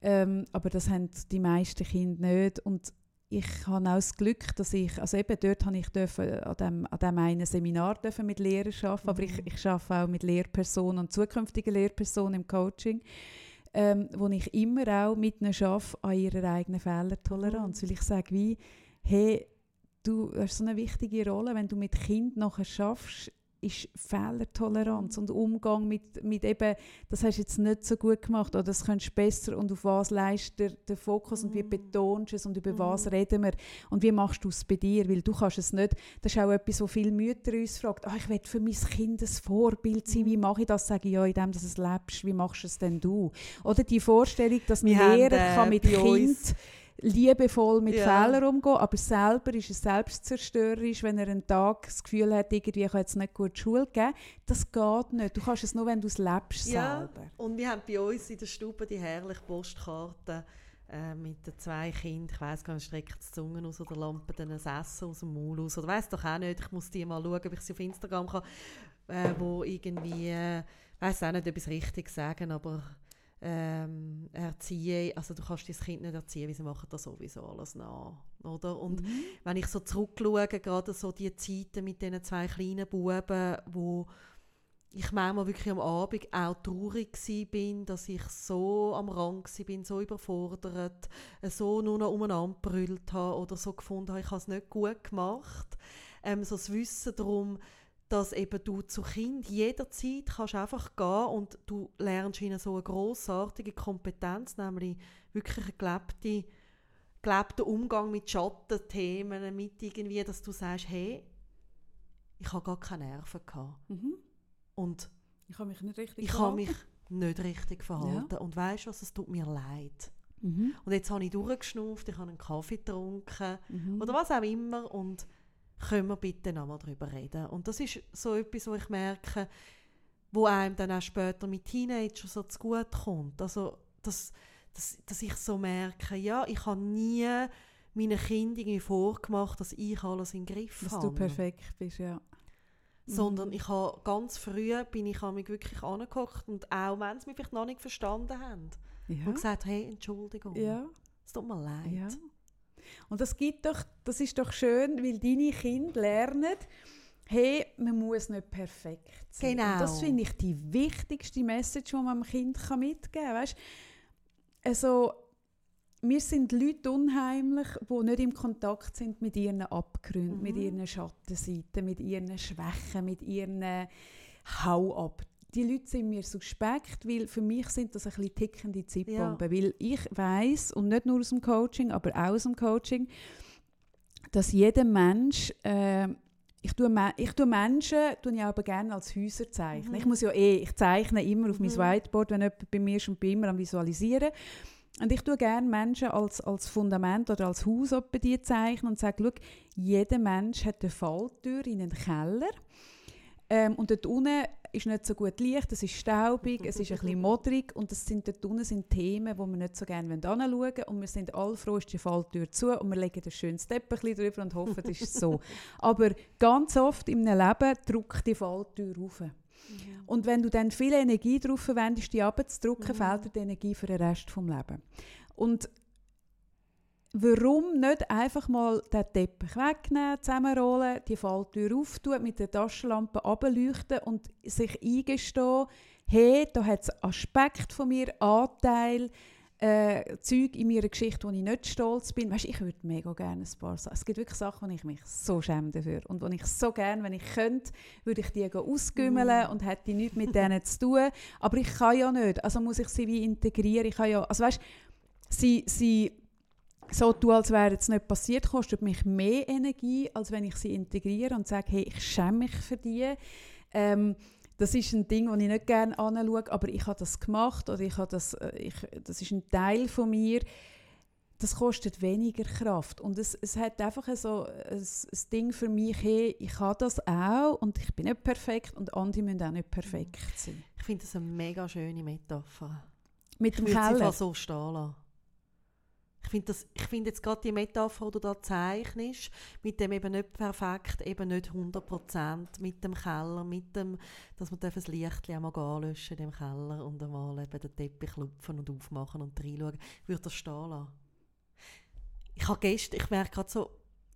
A: Ähm, aber das haben die meisten Kinder nicht und ich habe auch das Glück, dass ich, also eben dort habe ich dürfen, an dem, an dem einen Seminar dürfen mit Lehrern arbeiten, aber ich,
B: Mhm.
A: ich arbeite auch mit Lehrpersonen und zukünftigen Lehrpersonen im Coaching, ähm, wo ich immer auch mit ihnen arbeite an ihrer eigenen Fehlertoleranz,
B: Mhm.
A: weil ich sage wie, hey, du hast so eine wichtige Rolle, wenn du mit Kind nachher schaffst, ist Fehlertoleranz und Umgang mit, mit eben, das hast du jetzt nicht so gut gemacht oder das könntest du besser und auf was leistet der, der Fokus und wie
B: Mhm.
A: betonst du es und über was
B: Mhm.
A: reden wir und wie machst du es bei dir, weil du kannst es nicht, das ist auch etwas, wo viele Mütter uns fragen, ah, ich will für mein Kind ein Vorbild sein, wie
B: Mhm.
A: mache ich das, sage ich ja, indem du es lebst, wie machst du es denn du? Oder die Vorstellung, dass ein
B: haben,
A: Lehrer
B: äh,
A: kann mit Kind liebevoll mit
B: Ja.
A: Fehlern umgehen, aber selber ist es selbstzerstörerisch, wenn er einen Tag das Gefühl hat, irgendwie kann jetzt nicht gut Schule geben. Das geht nicht. Du kannst es nur, wenn du es lebst
B: Ja.
A: selber.
B: Und wir haben bei uns in der Stube die herrliche Postkarte äh, mit den zwei Kindern. Ich weiss gar nicht, streckt die Zunge aus oder lampen dann ein Essen aus dem Maul aus. Oder weiss doch auch nicht, ich muss die mal schauen, ob ich sie auf Instagram kann, äh, wo irgendwie, äh, weiss auch nicht, ob ich es richtig sagen, aber ähm, erziehen, also du kannst dein Kind nicht erziehen, weil sie machen das sowieso alles nach, oder? Und
A: Mhm.
B: wenn ich so zurückschaue, gerade so die Zeiten mit diesen zwei kleinen Buben, wo ich manchmal wirklich am Abend auch traurig bin, dass ich so am Rand bin, so überfordert, äh, so nur noch umeinander brüllt habe oder so gefunden habe, ich habe es nicht gut gemacht. Ähm, so das Wissen darum, dass eben du zu Kind jederzeit kannst einfach gehen und du lernst ihnen so eine grossartige Kompetenz, nämlich wirklich einen gelebten, gelebten Umgang mit Schattenthemen, mit irgendwie, dass du sagst, hey, ich habe gar keine Nerven gehabt.
A: Mhm.
B: Und
A: Ich habe mich nicht richtig
B: ich habe mich nicht richtig verhalten. Und weißt du was, es tut mir leid.
A: Mhm.
B: Und jetzt habe ich durchgeschnauft, ich habe einen Kaffee getrunken
A: Mhm.
B: oder was auch immer und können wir bitte nochmal darüber reden. Und das ist so etwas, wo ich merke, wo einem dann auch später mit Teenagern so zu gut kommt. Also, dass, dass, dass ich so merke, ja, ich habe nie meinen Kindern irgendwie vorgemacht, dass ich alles im Griff
A: Dass
B: habe
A: du perfekt bist, ja.
B: sondern
A: Mhm.
B: ich habe ganz früh bin ich mich wirklich angeguckt und auch wenn sie mich vielleicht noch nicht verstanden haben
A: ja.
B: und gesagt hey Entschuldigung
A: ja.
B: es tut mir leid
A: Ja. Und das gibt doch, das ist doch schön, weil deine Kinder lernen, hey, man muss nicht perfekt sein.
B: Genau.
A: Und das finde ich die wichtigste Message, die man dem Kind kann mitgeben kann. Weißt? Also, wir sind Leute unheimlich, die nicht im Kontakt sind mit ihren Abgründen,
B: Mhm.
A: mit ihren Schattenseiten, mit ihren Schwächen, mit ihren Hau ab. Die Leute sind mir suspekt, weil für mich sind das ein bisschen tickende Zeitbomben. Weil ich weiß und nicht nur aus dem Coaching, aber auch aus dem Coaching, dass jeder Mensch äh, ich tue, ich tue Menschen tue ich aber gerne als Häuser zeichnen.
B: Mhm.
A: Ich muss ja eh, ich zeichne immer auf mein
B: Mhm.
A: Whiteboard, wenn jemand bei mir ist und bin immer am Visualisieren. Und ich tue gerne Menschen als, als Fundament oder als Haus etwa die zeichnen und sage, schau, jeder Mensch hat eine Falltür in einen Keller. Ähm, und dort unten ist nicht so gut Licht, es ist staubig, es ist ein bisschen [laughs] modrig und das sind, dort unten sind Themen, wo wir nicht so gerne anschauen wollen und wir sind alle froh, ist die Falltür zu und wir legen ein schönes Teppich drüber und hoffen, es ist so. [laughs] Aber ganz oft in einem Leben drückt die Falltür rauf. Und wenn du dann viel Energie darauf verwendest, die abzudrücken,
B: Mhm.
A: fehlt dir die Energie für den Rest des Lebens. Und warum nicht einfach mal den Teppich wegnehmen, zusammenrollen, die Falltür auftun, mit der Taschenlampe ableuchten und sich eingestehen, hey, da hat es Aspekt von mir, Anteil, äh, Zeug in meiner Geschichte, wo ich nicht stolz bin. Weißt, ich würde mega gerne ein paar Sachen. Es gibt wirklich Sachen, wo ich mich so schäme dafür. Und wo ich so gerne, wenn ich könnte, würde ich die ausgümmeln mm. und hätte nichts mit denen zu tun. Aber ich kann ja nicht. Also muss ich sie wie integrieren. Ich kann ja, also weißt, sie, sie so tun, als wäre es nicht passiert, kostet mich mehr Energie, als wenn ich sie integriere und sage, hey, ich schäme mich für die. Ähm, das ist ein Ding, das ich nicht gerne anschaue, aber ich habe das gemacht oder ich habe das, äh, ich, das ist ein Teil von mir. Das kostet weniger Kraft und es, es hat einfach so ein, ein Ding für mich, hey, ich habe das auch und ich bin nicht perfekt und andere müssen auch nicht perfekt sein.
B: Ich finde das eine mega schöne Metapher.
A: Mit dem
B: ich
A: Keller?
B: so stehen lassen. Ich finde find jetzt gerade die Metapher, die du da zeichnest, mit dem eben nicht perfekt, eben nicht 100%, mit dem Keller, mit dem, dass man das Licht einmal anlöschen in dem Keller und einmal eben den Teppich lupfen und aufmachen und reinschauen. Würde das stehen lassen. Ich habe gestern, ich merke gerade so...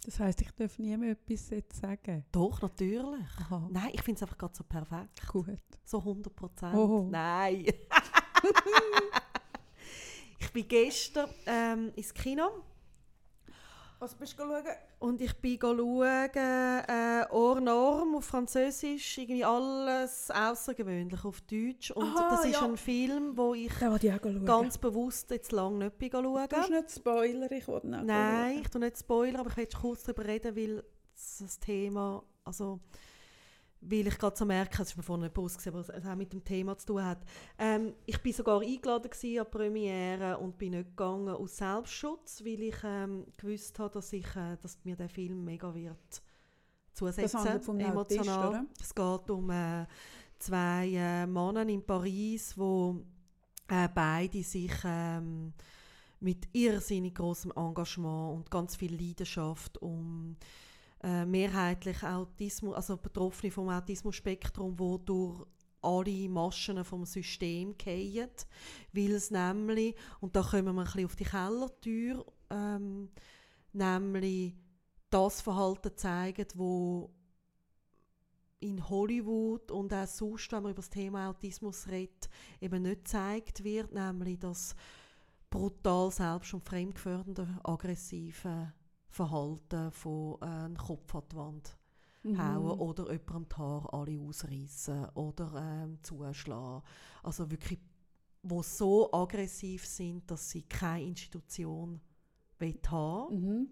A: Das heisst, ich darf nie mehr etwas jetzt sagen?
B: Doch, natürlich. Aha. Nein, ich finde es einfach gerade so perfekt.
A: Gut.
B: So 100%. Oh. Nein. [laughs] Ich bin gestern ähm, ins Kino.
A: Was bist du schauen?
B: Und ich bin schauen, äh, Or Norm auf Französisch, irgendwie alles außergewöhnlich auf Deutsch. Und Aha, das ist ja. ein Film, wo ich ganz bewusst jetzt lange nicht bin schauen.
A: Du bist nicht Spoiler, ich wollte
B: nicht Nein, ich tue nicht Spoiler, aber ich will kurz darüber reden, weil das Thema, also weil ich gerade so merke, es ist mir vorhin nicht bewusst gewesen, was es auch mit dem Thema zu tun hat. Ähm, ich bin sogar eingeladen an Premiere und bin nicht gegangen aus Selbstschutz, weil ich ähm, gewusst habe, dass, ich, äh, dass mir der Film mega wird zusetzen, das vom emotional. Autist, es geht um äh, zwei äh, Männer in Paris, wo äh, beide sich ähm, mit irrsinnig großem Engagement und ganz viel Leidenschaft um äh, mehrheitlich Autismus, also Betroffene vom Autismus-Spektrum, wo durch alle Maschen vom System fallen, weil es nämlich, und da kommen wir ein bisschen auf die Kellertür, ähm, nämlich das Verhalten zeigen, wo in Hollywood und auch sonst, wenn man über das Thema Autismus redet, eben nicht gezeigt wird, nämlich das brutal selbst- und fremdgefördernde, aggressive Verhalten von äh, Kopf an die Wand mhm. hauen oder jemandem die Haare alle ausreißen oder ähm, zuschlagen. Also wirklich, wo so aggressiv sind, dass sie keine Institution haben mhm.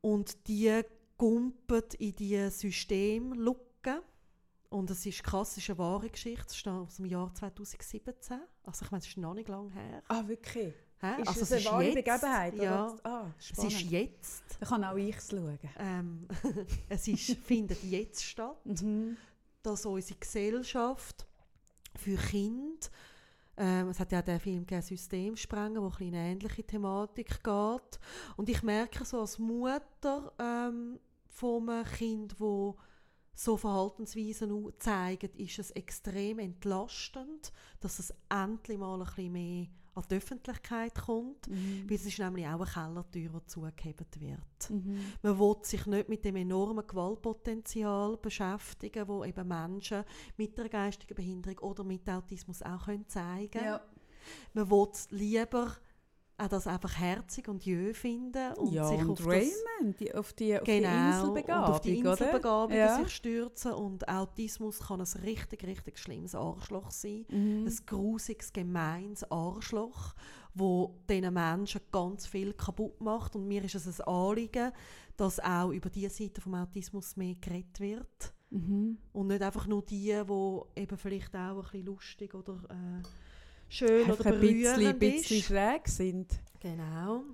B: Und die gumpen in die Systemlücke. Und es ist krass, es ist eine wahre Geschichte, es ist aus dem Jahr 2017. Also ich meine, es ist noch nicht lange her.
A: Ah, wirklich?
B: Hä?
A: Ist also es eine wahre jetzt, Begebenheit?
B: Ja, ah, es ist jetzt.
A: Da kann auch ich es schauen.
B: Ähm, [laughs] es ist, findet jetzt statt, mhm. dass unsere Gesellschaft für Kinder, ähm, es hat ja auch den Film Systemsprengen, wo ein eine ähnliche Thematik geht. Und ich merke so als Mutter ähm, von einem Kind, wo so Verhaltensweisen zeigen, ist es extrem entlastend, dass es endlich mal ein bisschen mehr an die Öffentlichkeit kommt, mhm. weil es ist nämlich auch eine Kellertür, die zugehebt wird. Mhm. Man will sich nicht mit dem enormen Gewaltpotenzial beschäftigen, wo eben Menschen mit einer geistigen Behinderung oder mit Autismus auch können zeigen können. Ja. Man will lieber auch das einfach herzig und jö finden und
A: ja,
B: sich
A: und
B: auf,
A: Raymond, die, auf die, auf
B: genau,
A: die Inselbegabung,
B: und auf die Inselbegabung
A: ja.
B: sich stürzen und Autismus kann ein richtig, richtig schlimmes Arschloch sein, mhm. ein grusiges, gemeines Arschloch, wo diesen Menschen ganz viel kaputt macht und mir ist es ein Anliegen, dass auch über diese Seite vom Autismus mehr geredet wird mhm. und nicht einfach nur die, die eben vielleicht auch ein bisschen lustig oder äh, schön oder berührend
A: ein bisschen, bisschen schräg sind.
B: Genau.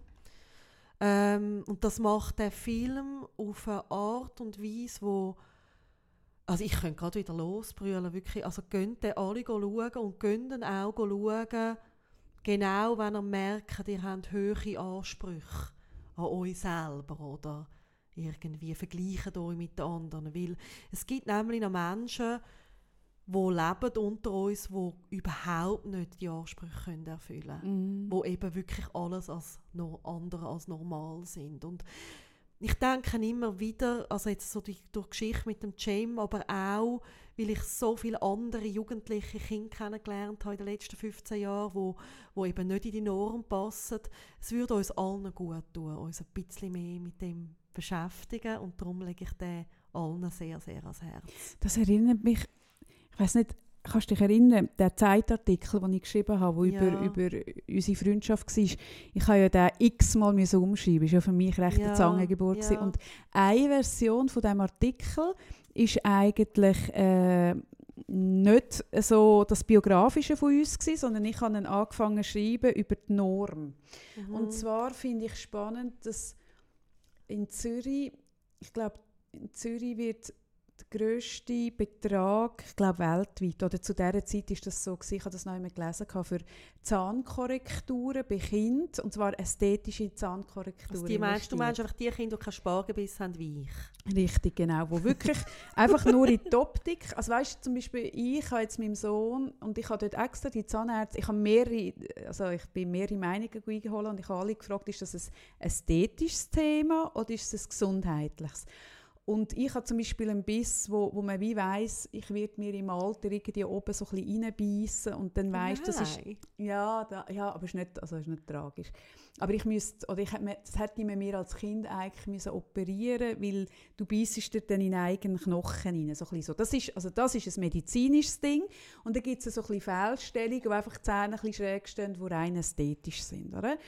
B: Ähm, und das macht der Film auf eine Art und Weise, wo also ich könnte gerade wieder losbrüllen, wirklich. Also könnt ihr alle schauen und könnt dann auch schauen, genau wenn ihr merkt, ihr habt hohe Ansprüche an euch selber oder irgendwie vergleichen euch mit den anderen. Weil es gibt nämlich noch Menschen, wo leben unter uns, wo überhaupt nicht die Ansprüche können erfüllen können.
A: Mhm.
B: Wo eben wirklich alles als no andere als normal sind. Und ich denke immer wieder, also jetzt so die, durch die Geschichte mit dem Cem, aber auch, weil ich so viele andere jugendliche Kinder kennengelernt habe in den letzten 15 Jahren, wo, wo eben nicht in die Norm passen. Es würde uns allen gut tun, uns ein bisschen mehr mit dem beschäftigen und darum lege ich den allen sehr, sehr ans Herz.
A: Das erinnert mich, ich weiß nicht, kannst du dich erinnern, der Zeitartikel, den ich geschrieben habe, der
B: Ja.
A: über, über unsere Freundschaft war, ich habe ja den x-mal umschreiben, das war ja für mich recht
B: Ja,
A: eine Zangengeburt.
B: ja.
A: Und eine Version von diesem Artikel ist eigentlich äh, nicht so das Biografische von uns gewesen, sondern ich habe ihn angefangen zu schreiben über die Norm.
B: Mhm.
A: Und zwar finde ich spannend, dass in Zürich, ich glaube, in Zürich wird grösste Betrag, ich glaube weltweit, oder zu dieser Zeit ist das so, gewesen, ich habe das noch einmal gelesen, für Zahnkorrekturen bei Kindern, und zwar ästhetische Zahnkorrekturen.
B: also die meinst, du meinst einfach die Kinder, die keinen Spargebiss haben wie ich?
A: Richtig, genau. Wo wirklich [laughs] einfach nur in die Optik. Also weißt du, zum Beispiel, ich habe jetzt meinem Sohn und ich habe dort extra die Zahnärzte, ich habe mehrere, also ich bin mehrere Meinungen eingeholt und ich habe alle gefragt, ist das ein ästhetisches Thema oder ist es ein gesundheitliches? Und ich habe zum Beispiel einen Biss, wo, wo man wie weiss, ich werde mir im Alter irgendwie oben so ein bisschen reinbeissen und dann weisst, das ist ja, da, ja, aber es ist nicht, also ist nicht tragisch. Aber ich müsste, oder ich hätte das hätte man mir als Kind eigentlich müssen operieren weil du beißest dir dann in eigenen Knochen rein. So ein bisschen so. Das, ist, also das ist ein medizinisches Ding. Und dann gibt es so ein bisschen Fehlstellungen, wo einfach die Zähne ein bisschen schräg stehen, die rein ästhetisch sind. Oder?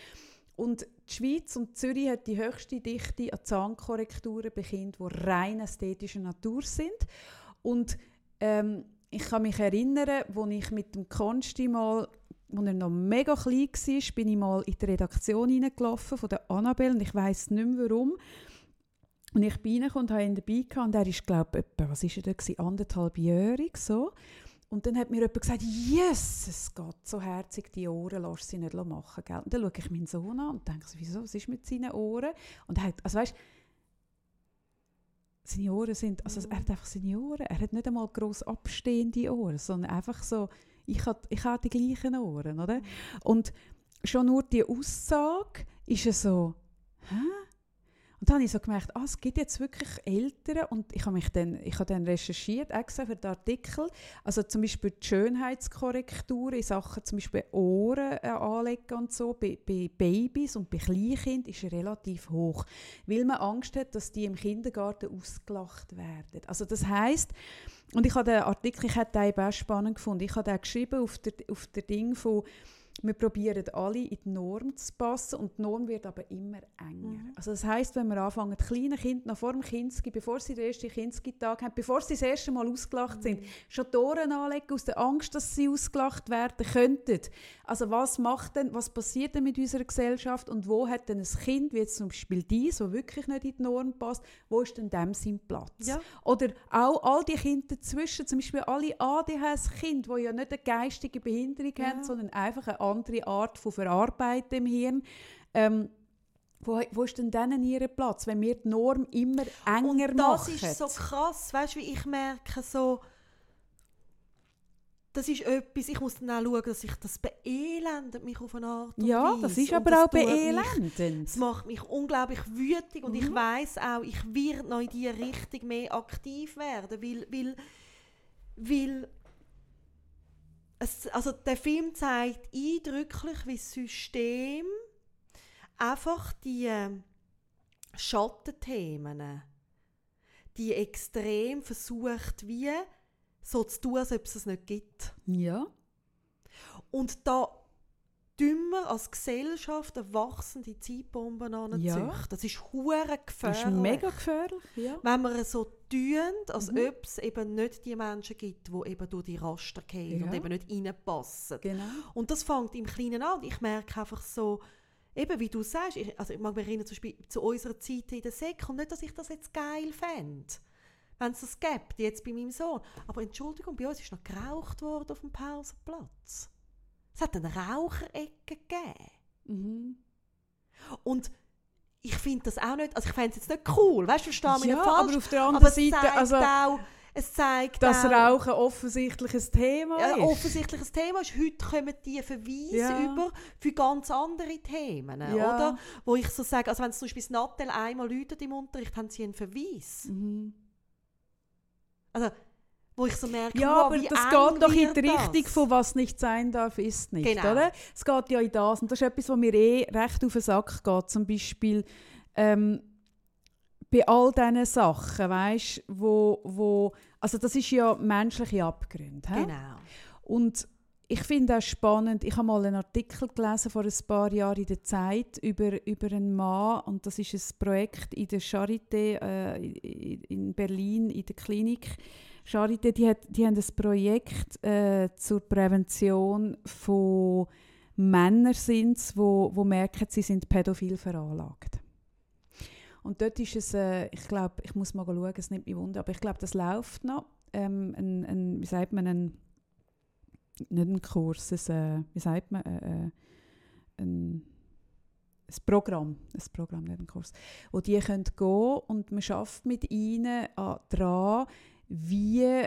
A: Und die Schweiz und Zürich hat die höchste Dichte an Zahnkorrekturen bei Kindern, die rein ästhetischer Natur sind. Und ähm, ich kann mich erinnern, als ich mit dem Konsti mal, als er noch mega klein war, bin ich mal in die Redaktion hineingelaufen von der Annabelle und ich weiß nicht mehr warum. Und ich bin reingekommen und habe ihn dabei gehabt und er ist, glaube ich, etwa, was ist er da anderthalbjährig so. Und dann hat mir jemand gesagt, yes, es geht so herzig, die Ohren lass sie nicht machen. Gell? Und dann schaue ich meinen Sohn an und denke so, wieso, was ist mit seinen Ohren? Und er hat, also weißt, seine Ohren sind, also er hat einfach seine Ohren, er hat nicht einmal gross abstehende Ohren, sondern einfach so, ich habe ich die gleichen Ohren, oder? Und schon nur die Aussage ist ja so, hä? Und dann habe ich so gemerkt, ah, es gibt jetzt wirklich Eltern und ich habe mich dann, ich habe dann recherchiert, extra für den Artikel, also zum Beispiel die Schönheitskorrektur in Sachen zum Beispiel Ohren äh, anlegen und so, bei, bei Babys und bei Kleinkindern ist relativ hoch, weil man Angst hat, dass die im Kindergarten ausgelacht werden. Also das heißt und ich habe den Artikel, ich hätte den eben auch spannend gefunden, ich habe den geschrieben auf der, auf der Ding von wir probieren alle in die Norm zu passen und die Norm wird aber immer enger.
B: Mhm.
A: Also das heißt, wenn wir anfangen, die kleinen Kinder noch vor dem Kinski, bevor sie den ersten Kinski-Tag haben, bevor sie das erste Mal ausgelacht sind, schon die Ohren anlegen aus der Angst, dass sie ausgelacht werden könnten. Also was macht denn, was passiert denn mit unserer Gesellschaft und wo hat denn ein Kind, wie jetzt zum Beispiel dies, wo wirklich nicht in die Norm passt, wo ist denn dem sein Platz?
B: Ja.
A: Oder auch all die Kinder dazwischen, zum Beispiel alle ADHS-Kinder, die ja nicht eine geistige Behinderung
B: Ja.
A: haben, sondern einfach eine andere Art von Verarbeiten im Hirn. Ähm, wo, wo ist denn denen ihr Platz, wenn wir die Norm immer enger
B: Und das
A: machen?
B: ist so krass, weißt du, wie ich merke, so, das ist etwas, ich muss dann auch schauen, dass ich das beelendet mich auf eine Art und
A: ja,
B: Weise.
A: das ist aber
B: das
A: auch beelendend.
B: Es macht mich unglaublich wütig und
A: Mhm.
B: ich weiß auch, ich werde noch in diese Richtung mehr aktiv werden, weil, weil, weil es, also der Film zeigt eindrücklich, wie das System einfach die ähm, Schattenthemen, die extrem versucht, wie so zu tun, als ob es es nicht gibt.
A: Ja.
B: Und da dümmer als Gesellschaft eine wachsende Zeitbombe anzüchten.
A: Ja.
B: Das ist hure
A: Das
B: gefährlich.
A: ist mega gefährlich. Ja.
B: Wenn wir so tun, als
A: Mhm.
B: ob es eben nicht die Menschen gibt, die eben durch die Raster gehen
A: Ja.
B: und eben nicht reinpassen.
A: Genau.
B: Und das fängt im Kleinen an. Ich merke einfach so, eben wie du sagst, ich, also ich mag mich erinnern zum Beispiel zu unserer Zeit in der Sek und nicht, dass ich das jetzt geil fände, wenn es das gibt, jetzt bei meinem Sohn. Aber Entschuldigung, bei uns ist noch geraucht worden auf dem Pausenplatz. Es hat eine Raucherecke gegeben.
A: Mhm.
B: Und ich finde das auch nicht, also ich fände es jetzt nicht cool, weißt du, verstehe mich
A: Ja,
B: nicht falsch,
A: aber auf der anderen
B: es
A: Seite,
B: zeigt
A: also,
B: auch, Es zeigt
A: Dass
B: auch,
A: Rauchen offensichtlich ein Thema
B: ja,
A: ist.
B: offensichtlich ein Thema ist. Heute kommen die Verweise
A: Ja.
B: über für ganz andere Themen,
A: Ja.
B: oder? Wo ich so sage, also wenn es zum Beispiel das Nattel einmal läutet im Unterricht, haben sie einen Verweis.
A: Mhm.
B: Also, wo ich so merke,
A: Ja,
B: wow,
A: aber das geht doch in die Richtung
B: das?
A: von was nicht sein darf, ist nicht,
B: Genau.
A: oder? Es geht ja in das und das ist etwas, was mir eh recht auf den Sack geht. Zum Beispiel ähm, bei all diesen Sachen, weißt, wo, wo, also das ist ja menschliche Abgründe. hä?
B: Genau.
A: Und ich finde auch spannend, ich habe mal einen Artikel gelesen vor ein paar Jahren in der Zeit über, über einen Mann und das ist ein Projekt in der Charité äh, in Berlin, in der Klinik. Charité, die, hat, die haben ein Projekt äh, zur Prävention von Männern, sind's, wo, wo merken, sie sind pädophil veranlagt. Und dort ist es, äh, ich glaube, ich muss mal schauen, es nimmt mich wunder, aber ich glaube, das läuft noch. Ähm, ein, ein, wie sagt man, ein, nicht ein Kurs, ein, äh, wie sagt man, äh, äh, ein, ein Programm, ein Programm, nicht ein Kurs, wo die können gehen und man schafft mit ihnen an- dran, wie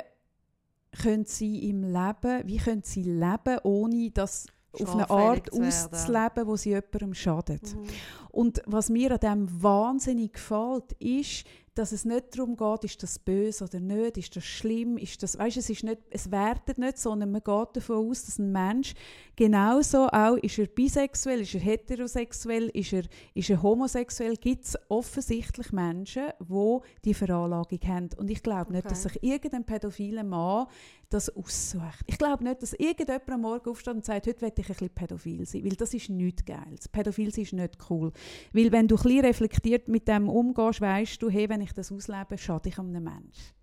A: können sie im Leben, wie können sie leben, ohne dass auf eine Art auszuleben, wo sie jemandem schadet.
B: Mhm.
A: Und was mir an dem wahnsinnig gefällt, ist, dass es nicht darum geht, ist das böse oder nicht, ist das schlimm, ist das, weißt, es ist nicht, es wertet nicht, sondern man geht davon aus, dass ein Mensch genauso auch, ist er bisexuell, ist er heterosexuell, ist er, ist er homosexuell, gibt es offensichtlich Menschen, die die Veranlagung haben. Und ich glaube nicht,
B: Okay.
A: dass sich irgendein pädophiler Mann das aussucht. Ich glaube nicht, dass irgendjemand am Morgen aufsteht und sagt, heute möchte ich ein bisschen pädophil sein, weil das ist nicht geil. Pädophil sein ist nicht cool. Weil wenn du ein bisschen reflektiert mit dem umgehst, weißt du, hey, wenn ich das auslebe, schade ich einem Menschen.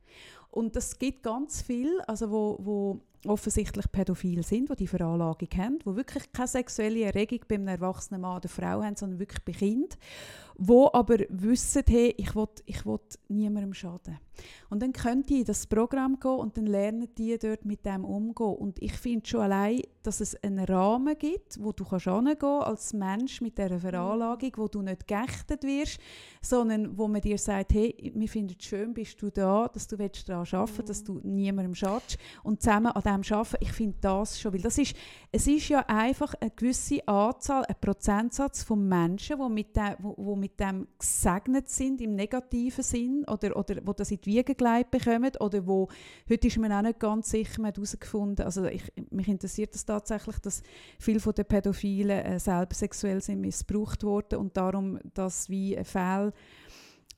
A: Und das gibt ganz viel, also wo, wo offensichtlich pädophil sind, die die Veranlagung haben, die wirklich keine sexuelle Erregung beim erwachsenen Mann oder Frau haben, sondern wirklich bei Kind, wo aber wissen, hey, ich will, ich will niemandem schaden. Und dann könnt ihr in das Programm gehen und dann lernen die dort mit dem umgehen. Und ich finde schon allein, dass es einen Rahmen gibt, wo du kannst hingehen als Mensch mit dieser Veranlagung, wo du nicht geächtet wirst, sondern wo man dir sagt, hey, wir finden es schön, bist du da, dass du willst daran arbeiten
B: Mhm.
A: dass du niemandem schadest und zusammen an dem arbeiten. Ich finde das schon, weil das ist, es ist ja einfach eine gewisse Anzahl, ein Prozentsatz von Menschen, die mit, dem, wo, wo mit dem gesegnet sind, im negativen Sinn, oder, oder wo das in die Wiege gelegt bekommen, oder wo, heute ist man auch nicht ganz sicher, man hat herausgefunden, also ich, mich interessiert das tatsächlich, dass viele von den Pädophilen äh, selber sexuell sind missbraucht worden und darum, dass wie ein Fehl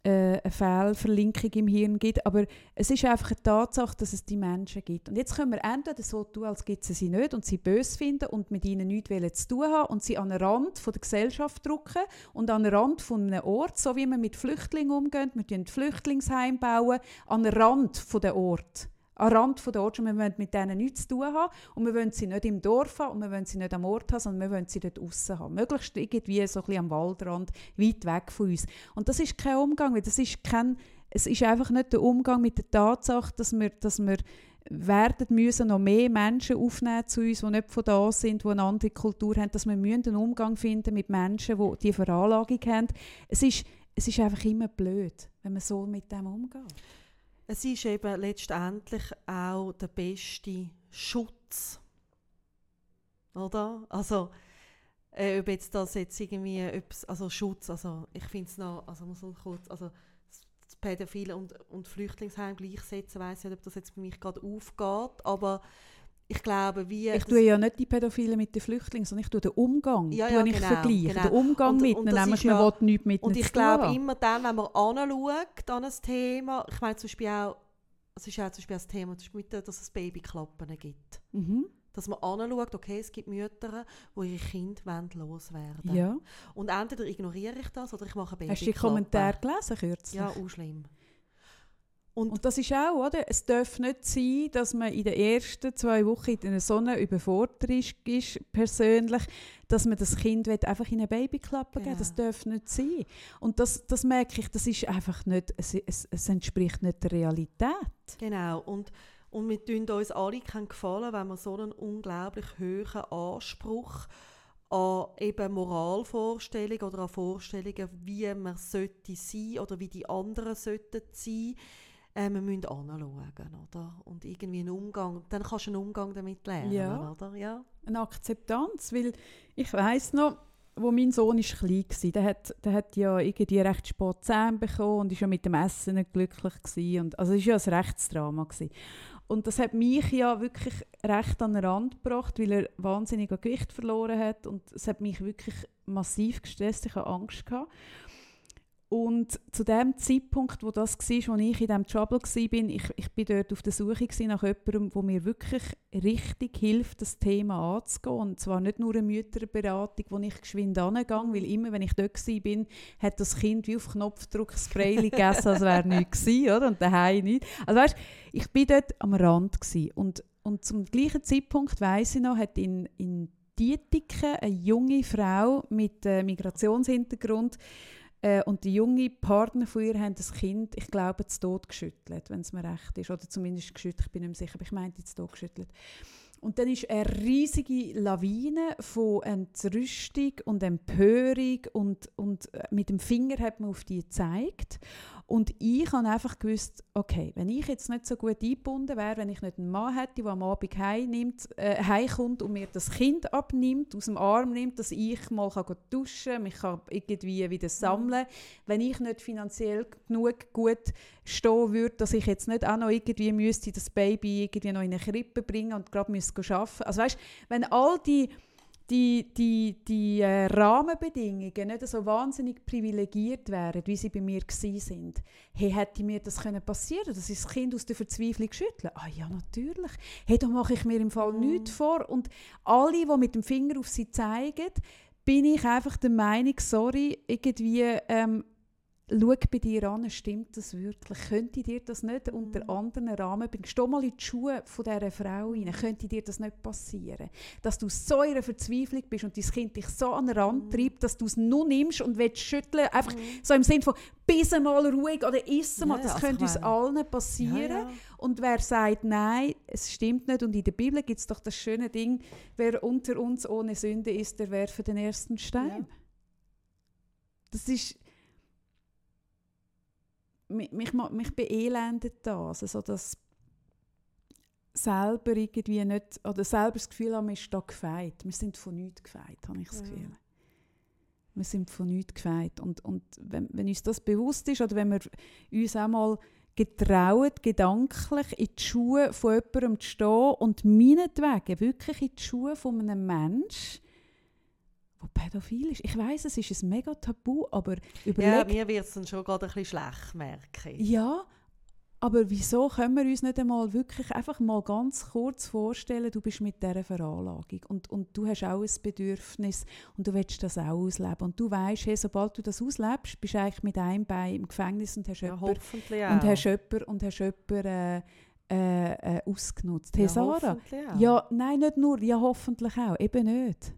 A: äh, eine Fehlverlinkung im Hirn gibt. Aber es ist einfach eine Tatsache, dass es die Menschen gibt. Und jetzt können wir entweder so tun, als gibt es sie nicht und sie böse finden und mit ihnen nichts zu tun haben und sie an den Rand von der Gesellschaft drücken und an den Rand von einem Ort, so wie man mit Flüchtlingen umgeht, wir bauen Flüchtlingsheim bauen, an den Rand von der Ort. Den Rand der Ort, und wir wollen mit denen nichts zu tun haben und wir wollen sie nicht im Dorf haben und wir wollen sie nicht am Ort haben, sondern wir wollen sie dort aussen haben. Möglichst irgendwie so ein bisschen am Waldrand, weit weg von uns. Und das ist kein Umgang, weil das ist kein, es ist einfach nicht der Umgang mit der Tatsache, dass wir, dass wir werden müssen noch mehr Menschen aufnehmen zu uns, die nicht von da sind, die eine andere Kultur haben, dass wir einen Umgang finden mit Menschen, die diese Veranlagung haben. Es ist, es ist einfach immer blöd, wenn man so mit dem umgeht.
B: Es ist eben letztendlich auch der beste Schutz. Oder? Also, äh, ob jetzt das jetzt irgendwie etwas, also Schutz, also ich finde es noch, also muss man kurz, also das Pädophile und, und Flüchtlingsheim gleichsetzen, weiß nicht, ob das jetzt bei mich gerade aufgeht, aber ich glaube, wie...
A: Ich tue ja nicht die Pädophilen mit den Flüchtlingen, sondern ich tue den Umgang
B: Ja,
A: tue
B: ja,
A: ich
B: genau,
A: vergleichen.
B: genau.
A: Den Umgang
B: Und-
A: mit
B: und
A: ihnen, nämlich man
B: ja-
A: will nichts mit
B: Und ich glaube immer dann, wenn man anschaut an ein Thema, ich meine zum Beispiel auch, es ist auch zum Beispiel das Thema, dass es Babyklappen gibt.
A: Mhm.
B: Dass man anschaut, okay, es gibt Mütter, die ihre Kinder wollen loswerden
A: Ja.
B: Und entweder ignoriere ich das oder ich mache eine
A: Hast du die. Kommentare gelesen kürzlich?
B: Ja, auch schlimm. Und,
A: Und das ist auch, oder? Es darf nicht sein, dass man in den ersten zwei Wochen in einer so einer Überforderung ist, persönlich, dass man das Kind einfach in eine Babyklappe geben
B: Genau.
A: Das darf nicht sein. Und das, das merke ich, das ist einfach nicht, es, es, es entspricht nicht der Realität.
B: genau. Und, und wir tun uns alle keinen Gefallen, wenn wir so einen unglaublich hohen Anspruch an eben Moralvorstellungen oder an Vorstellungen, wie man sollte sein oder wie die anderen sollten sein, äh, wir müssen anschauen, oder? Und irgendwie einen Umgang, dann kannst du einen Umgang damit lernen,
A: Ja.
B: oder? Ja.
A: eine Akzeptanz, weil ich weiß noch, wo mein Sohn ist klein war, der hat, der hat ja irgendwie recht spät Zähne bekommen und ist ja mit dem Essen nicht glücklich gewesen. und also es war ja ein Rechtsdrama gewesen. Und das hat mich ja wirklich recht an den Rand gebracht, weil er wahnsinnig an Gewicht verloren hat und es hat mich wirklich massiv gestresst, ich hatte Angst gehabt. Und zu dem Zeitpunkt, wo das war, wo ich in diesem Trouble war, ich, ich bin dort auf der Suche nach jemandem, der mir wirklich richtig hilft, das Thema anzugehen. Und zwar nicht nur eine Mütterberatung, wo ich geschwind angehe, weil immer, wenn ich dort war, hat das Kind wie auf Knopfdruck das Spray gegessen, als wäre nichts gewesen, oder? Und daheim nicht. Also weißt, ich bin dort am Rand. Und, und zum gleichen Zeitpunkt, weiss ich noch, hat in, in Dietiken eine junge Frau mit äh, Migrationshintergrund äh, und die junge Partner von ihr haben das Kind, ich glaube, zu Tod geschüttelt, wenn es mir recht ist. Oder zumindest geschüttelt, ich bin nicht sicher, aber ich meinte zu Tod geschüttelt. Und dann ist eine riesige Lawine von Entrüstung und Empörung und, und äh, mit dem Finger hat man auf die gezeigt. Und ich habe einfach gewusst, okay, wenn ich jetzt nicht so gut eingebunden wäre, wenn ich nicht einen Mann hätte, der am Abend heimnimmt, äh, heimkommt und mir das Kind abnimmt, aus dem Arm nimmt, dass ich mal kann duschen mich kann irgendwie wieder sammeln wenn ich nicht finanziell genug gut stehen würde, dass ich jetzt nicht auch noch irgendwie müsste das Baby irgendwie noch in eine Krippe bringen und gerade müsste arbeiten. Also weißt, wenn all die die, die, die äh, Rahmenbedingungen nicht so wahnsinnig privilegiert wären, wie sie bei mir waren, hey, hätte mir das können passieren dass ich das Kind aus der Verzweiflung schüttle? Ah ja, natürlich. Hey, da mache ich mir im Fall
B: Mhm.
A: nichts vor. Und alle, die mit dem Finger auf sie zeigen, bin ich einfach der Meinung, sorry, irgendwie, ähm, schau bei dir an, stimmt das wirklich? Könnte dir das nicht unter
B: Mhm.
A: anderen Rahmenbedingungen, steh mal in die Schuhe von dieser Frau rein, könnte dir das nicht passieren? Dass du so in einer Verzweiflung bist und dein Kind dich so an den Rand
B: Mhm.
A: treibt, dass du es nur nimmst und willst schütteln, einfach so im Sinne von, bis mal ruhig oder iss mal, das könnte uns allen passieren.
B: Ja, ja.
A: Und wer sagt, nein, es stimmt nicht, und in der Bibel gibt es doch das schöne Ding, wer unter uns ohne Sünde ist, der werfe den ersten Stein.
B: Ja.
A: Das ist. Mich, mich, beelendet das, also dass selber irgendwie nicht, oder selber das Gefühl haben, wir sind da gefeit. Wir sind von nichts gefeit, habe ich das
B: Ja.
A: Gefühl. Wir sind von nichts gefeit. Und, und wenn, wenn uns das bewusst ist, oder wenn wir uns auch mal getrauen, gedanklich in die Schuhe von jemandem zu stehen und meinetwegen wirklich in die Schuhe von einem Menschen, pädophil ist. Ich weiß, es ist ein mega Tabu, aber
B: Ja,
A: überleg
B: mir wird es dann schon gerade ein bisschen schlecht, merke ich.
A: ja, aber wieso können wir uns nicht einmal wirklich einfach mal ganz kurz vorstellen, du bist mit dieser Veranlagung und, und du hast auch ein Bedürfnis und du willst das auch ausleben. Und du weißt, hey, sobald du das auslebst, bist du eigentlich mit einem Bein im Gefängnis und hast
B: Ja,
A: jemanden, und hast jemanden, und hast jemanden äh, äh, äh, ausgenutzt. Hey,
B: ja,
A: Sarah, ja, nein, nicht nur, ja, hoffentlich auch, eben nicht.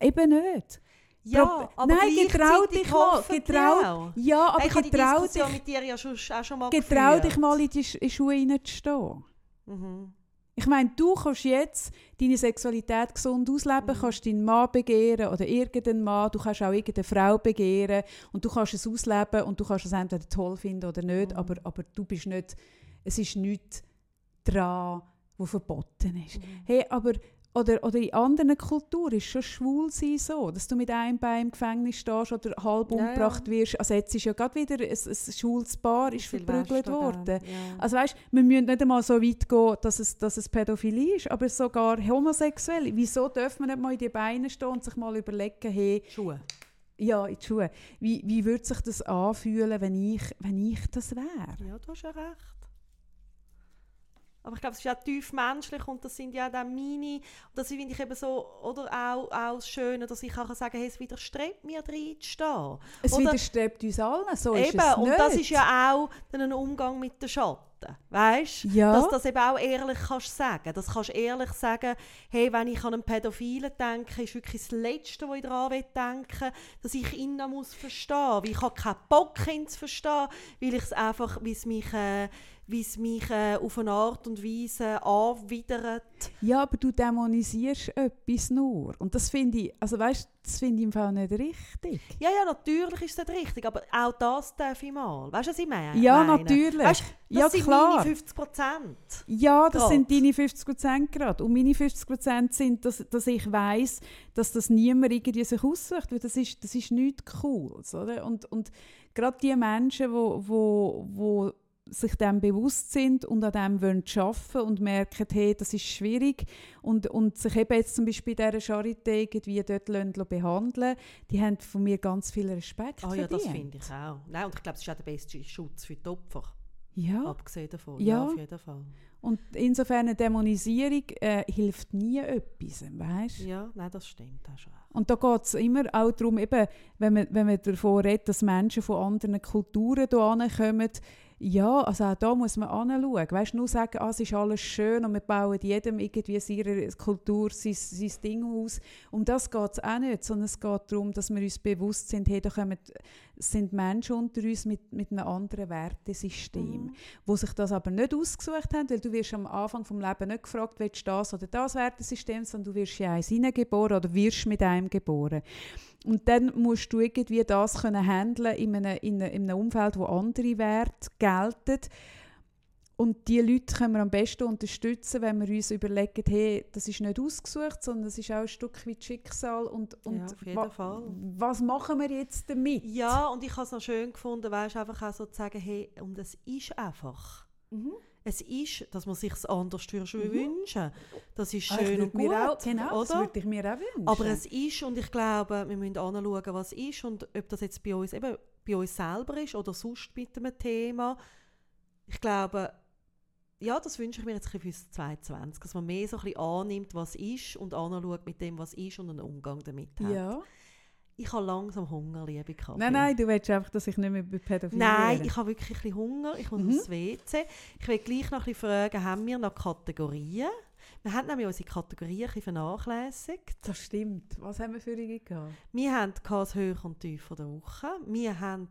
A: Eben nicht.
B: ja aber
A: Nein, getrau dich mal, getrau-. Ja, aber
B: ich die
A: getrau
B: Diskussion
A: dich,
B: mit dir ja schon, auch schon mal
A: getrau dich
B: geführt.
A: mal in die Sch- in die Schuhe hineinzustehen.
B: Mhm.
A: Ich meine, du kannst jetzt deine Sexualität gesund ausleben,
B: Mhm.
A: kannst deinen Mann begehren oder irgendeinen Mann, du kannst auch irgendeine Frau begehren und du kannst es ausleben und du kannst es entweder toll finden oder nicht,
B: Mhm.
A: aber, aber du bist nicht, es ist nichts dran, was verboten ist.
B: Mhm.
A: Hey, aber oder, oder in anderen Kulturen ist schon schwul sein so, dass du mit einem Bein im Gefängnis stehst oder halb
B: Ja, ja.
A: umgebracht wirst. Also jetzt ist ja gerade wieder ein, ein schwules Paar ist verprügelt worden.
B: Ja.
A: Also weißt, wir müssen nicht einmal so weit gehen, dass es, dass es Pädophilie ist, aber sogar homosexuell. Wieso dürfen wir nicht mal in die Beine stehen und sich mal überlegen, hey,
B: Schuhe.
A: ja, in die Schuhe, wie, wie würde sich das anfühlen, wenn ich, wenn ich das wäre?
B: Ja, du hast ja recht. Aber ich glaube, es ist ja tief menschlich und das sind ja dann meine, und das finde ich eben so, oder auch, auch das Schöne, dass ich kann sagen, hey, es widerstrebt mir reinzustehen.
A: Es
B: Oder-
A: widerstrebt uns allen, so ist
B: Eben,
A: es
B: und
A: nicht.
B: das ist ja auch dann ein Umgang mit den Schatten. Weißt du?
A: Ja.
B: Dass du das eben auch ehrlich kannst sagen. Das kannst du ehrlich sagen, hey, wenn ich an einen Pädophilen denke, ist wirklich das Letzte, was ich daran denken dass ich ihn noch muss verstehen muss. Weil ich habe keinen Bock, ihn zu verstehen, weil ich es einfach, weil es mich, äh, wie es mich äh, auf eine Art und Weise anwidert.
A: Ja, aber du dämonisierst etwas nur. Und das finde ich, also weißt, das finde ich im Fall nicht richtig.
B: Ja, ja, natürlich ist es nicht richtig, aber auch das darf ich mal. Weißt du, was ich meine?
A: Ja, natürlich.
B: Weißt, das
A: ja,
B: sind
A: klar.
B: meine 50 Prozent.
A: Ja, das
B: Grad.
A: sind deine 50 Prozent gerade. Und meine 50 Prozent sind, dass, dass ich weiß, dass das niemand irgendwie sich aussucht, weil das ist, das ist nichts Cooles, oder? Und, und gerade die Menschen, wo, wo, wo sich dem bewusst sind und an dem wollen arbeiten und merken, hey, das ist schwierig und, und sich eben jetzt zum Beispiel in dieser Charité irgendwie dort lassen behandeln die haben von mir ganz viel Respekt
B: Ah ja, das finde ich auch. Nein, und ich glaube, es ist auch der beste Schutz für die Opfer.
A: Ja,
B: Abgesehen davon.
A: Ja.
B: Ja. auf jeden Fall.
A: und insofern eine Dämonisierung äh, hilft nie etwas, weißt
B: Ja, nein, das stimmt auch schon.
A: Und da geht es immer auch darum, eben, wenn, man, wenn man davon redet, dass Menschen von anderen Kulturen hierher kommen, ja, also auch da muss man anschauen. Weißt nur sagen, ah, es ist alles schön und wir bauen jedem irgendwie seine Kultur, sein, sein Ding aus. Um das geht es auch nicht, sondern es geht darum, dass wir uns bewusst sind, hey, da kommen, sind Menschen unter uns mit, mit einem anderen Wertesystem,
B: Mhm.
A: wo sich das aber nicht ausgesucht haben, weil du wirst am Anfang vom Leben nicht gefragt, willst du das oder das Wertesystem, sondern du wirst in eins hineingeboren oder wirst mit einem geboren. Und dann musst du irgendwie das können handeln in einem, in einem, in einem Umfeld, wo andere Werte gelten. Und die Leute können wir am besten unterstützen, wenn wir uns überlegen, hey, das ist nicht ausgesucht, sondern das ist auch ein Stück weit Schicksal. Und, und
B: Ja, auf jeden
A: wa-
B: Fall.
A: was machen wir jetzt damit?
B: Ja, und ich habe es noch schön gefunden, weißt, einfach auch so zu sagen, hey, und es ist einfach.
A: Mhm.
B: Es ist, dass man sich es anders
A: Mhm.
B: wünschen Das ist
A: Ah,
B: schön und gut,
A: auch, genau, das
B: oder?
A: würde ich mir auch wünschen.
B: Aber es ist, und ich glaube, wir müssen anschauen, was ist und ob das jetzt bei uns, eben bei uns selber ist oder sonst mit einem Thema. Ich glaube, ja, das wünsche ich mir jetzt für 2020, dass man mehr so ein bisschen annimmt, was ist und anschaut mit dem, was ist und einen Umgang damit hat.
A: ja.
B: Ich habe langsam Hunger, liebe Kaffee.
A: Nein, nein, du willst einfach, dass ich nicht mehr bei Pädophilie
B: Nein, ich habe wirklich ein bisschen Hunger. Ich muss
A: Mhm.
B: aufs WC. Ich will gleich noch ein bisschen fragen, haben wir noch Kategorien? Wir haben nämlich unsere Kategorien ein bisschen vernachlässigt.
A: Das stimmt. Was haben wir für eine gehabt?
B: Wir hatten das Höch und Tief der Woche. Wir hatten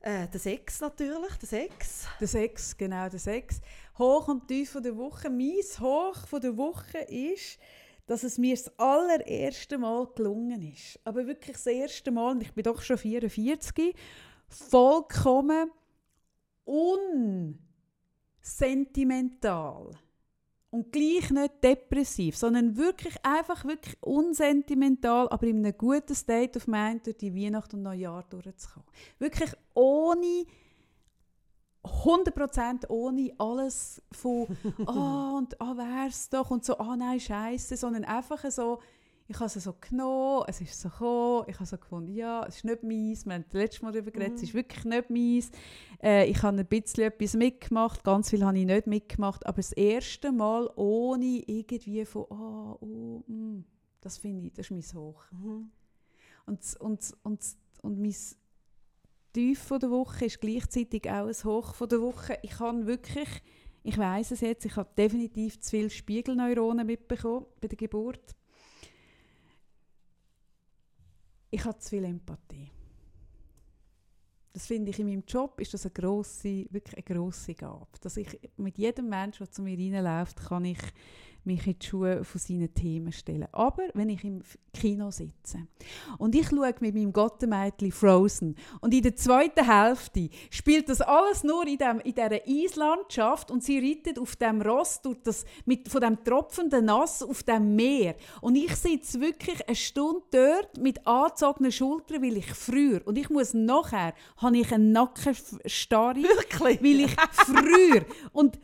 B: äh, den Sex natürlich, den Sex.
A: Der Sex, genau, der Sex. Hoch und tief der Woche. Mein Hoch von der Woche ist, dass es mir das allererste Mal gelungen ist. Aber wirklich das erste Mal, und ich bin doch schon 44, vollkommen unsentimental. Und gleich nicht depressiv, sondern wirklich einfach wirklich unsentimental, aber in einem guten State of Mind durch die Weihnacht und Neujahr durchzukommen. Wirklich ohne 100% ohne alles von [laughs] «Ah, und ah, wär's doch» und so «Ah, nein, scheiße», sondern einfach so ich habe es so genommen, es ist so gekommen, ich habe so gefunden, ja, es ist nicht meins, wir haben das letzte Mal darüber geredet, es ist wirklich nicht meins. Äh, ich habe ein bisschen etwas mitgemacht, ganz viel habe ich nicht mitgemacht, aber das erste Mal ohne irgendwie von «Ah, oh, mm», das finde ich, das ist mein Hoch.
B: Mhm.
A: Und, und, und, und mein Tief von der Woche ist gleichzeitig auch ein Hoch von der Woche. Ich habe wirklich, ich weiß es jetzt, ich habe definitiv zu viele Spiegelneuronen mitbekommen bei der Geburt. Ich habe zu viel Empathie. Das finde ich in meinem Job ist das eine grosse, wirklich eine grosse Gabe. Dass ich mit jedem Menschen, der zu mir reinläuft, kann ich mich in die Schuhe von seinen Themen stellen. Aber wenn ich im Kino sitze und ich schaue mit meinem Gottemädchen Frozen und in der zweiten Hälfte spielt das alles nur in, dem, in dieser Eislandschaft und sie reitet auf dem Ross durch das, mit, von dem tropfenden Nass auf dem Meer und ich sitze wirklich eine Stunde dort mit angezogenen Schultern, weil ich früher und ich muss nachher, habe ich einen Nackenstarre,
B: Wirklich?
A: weil ich früher und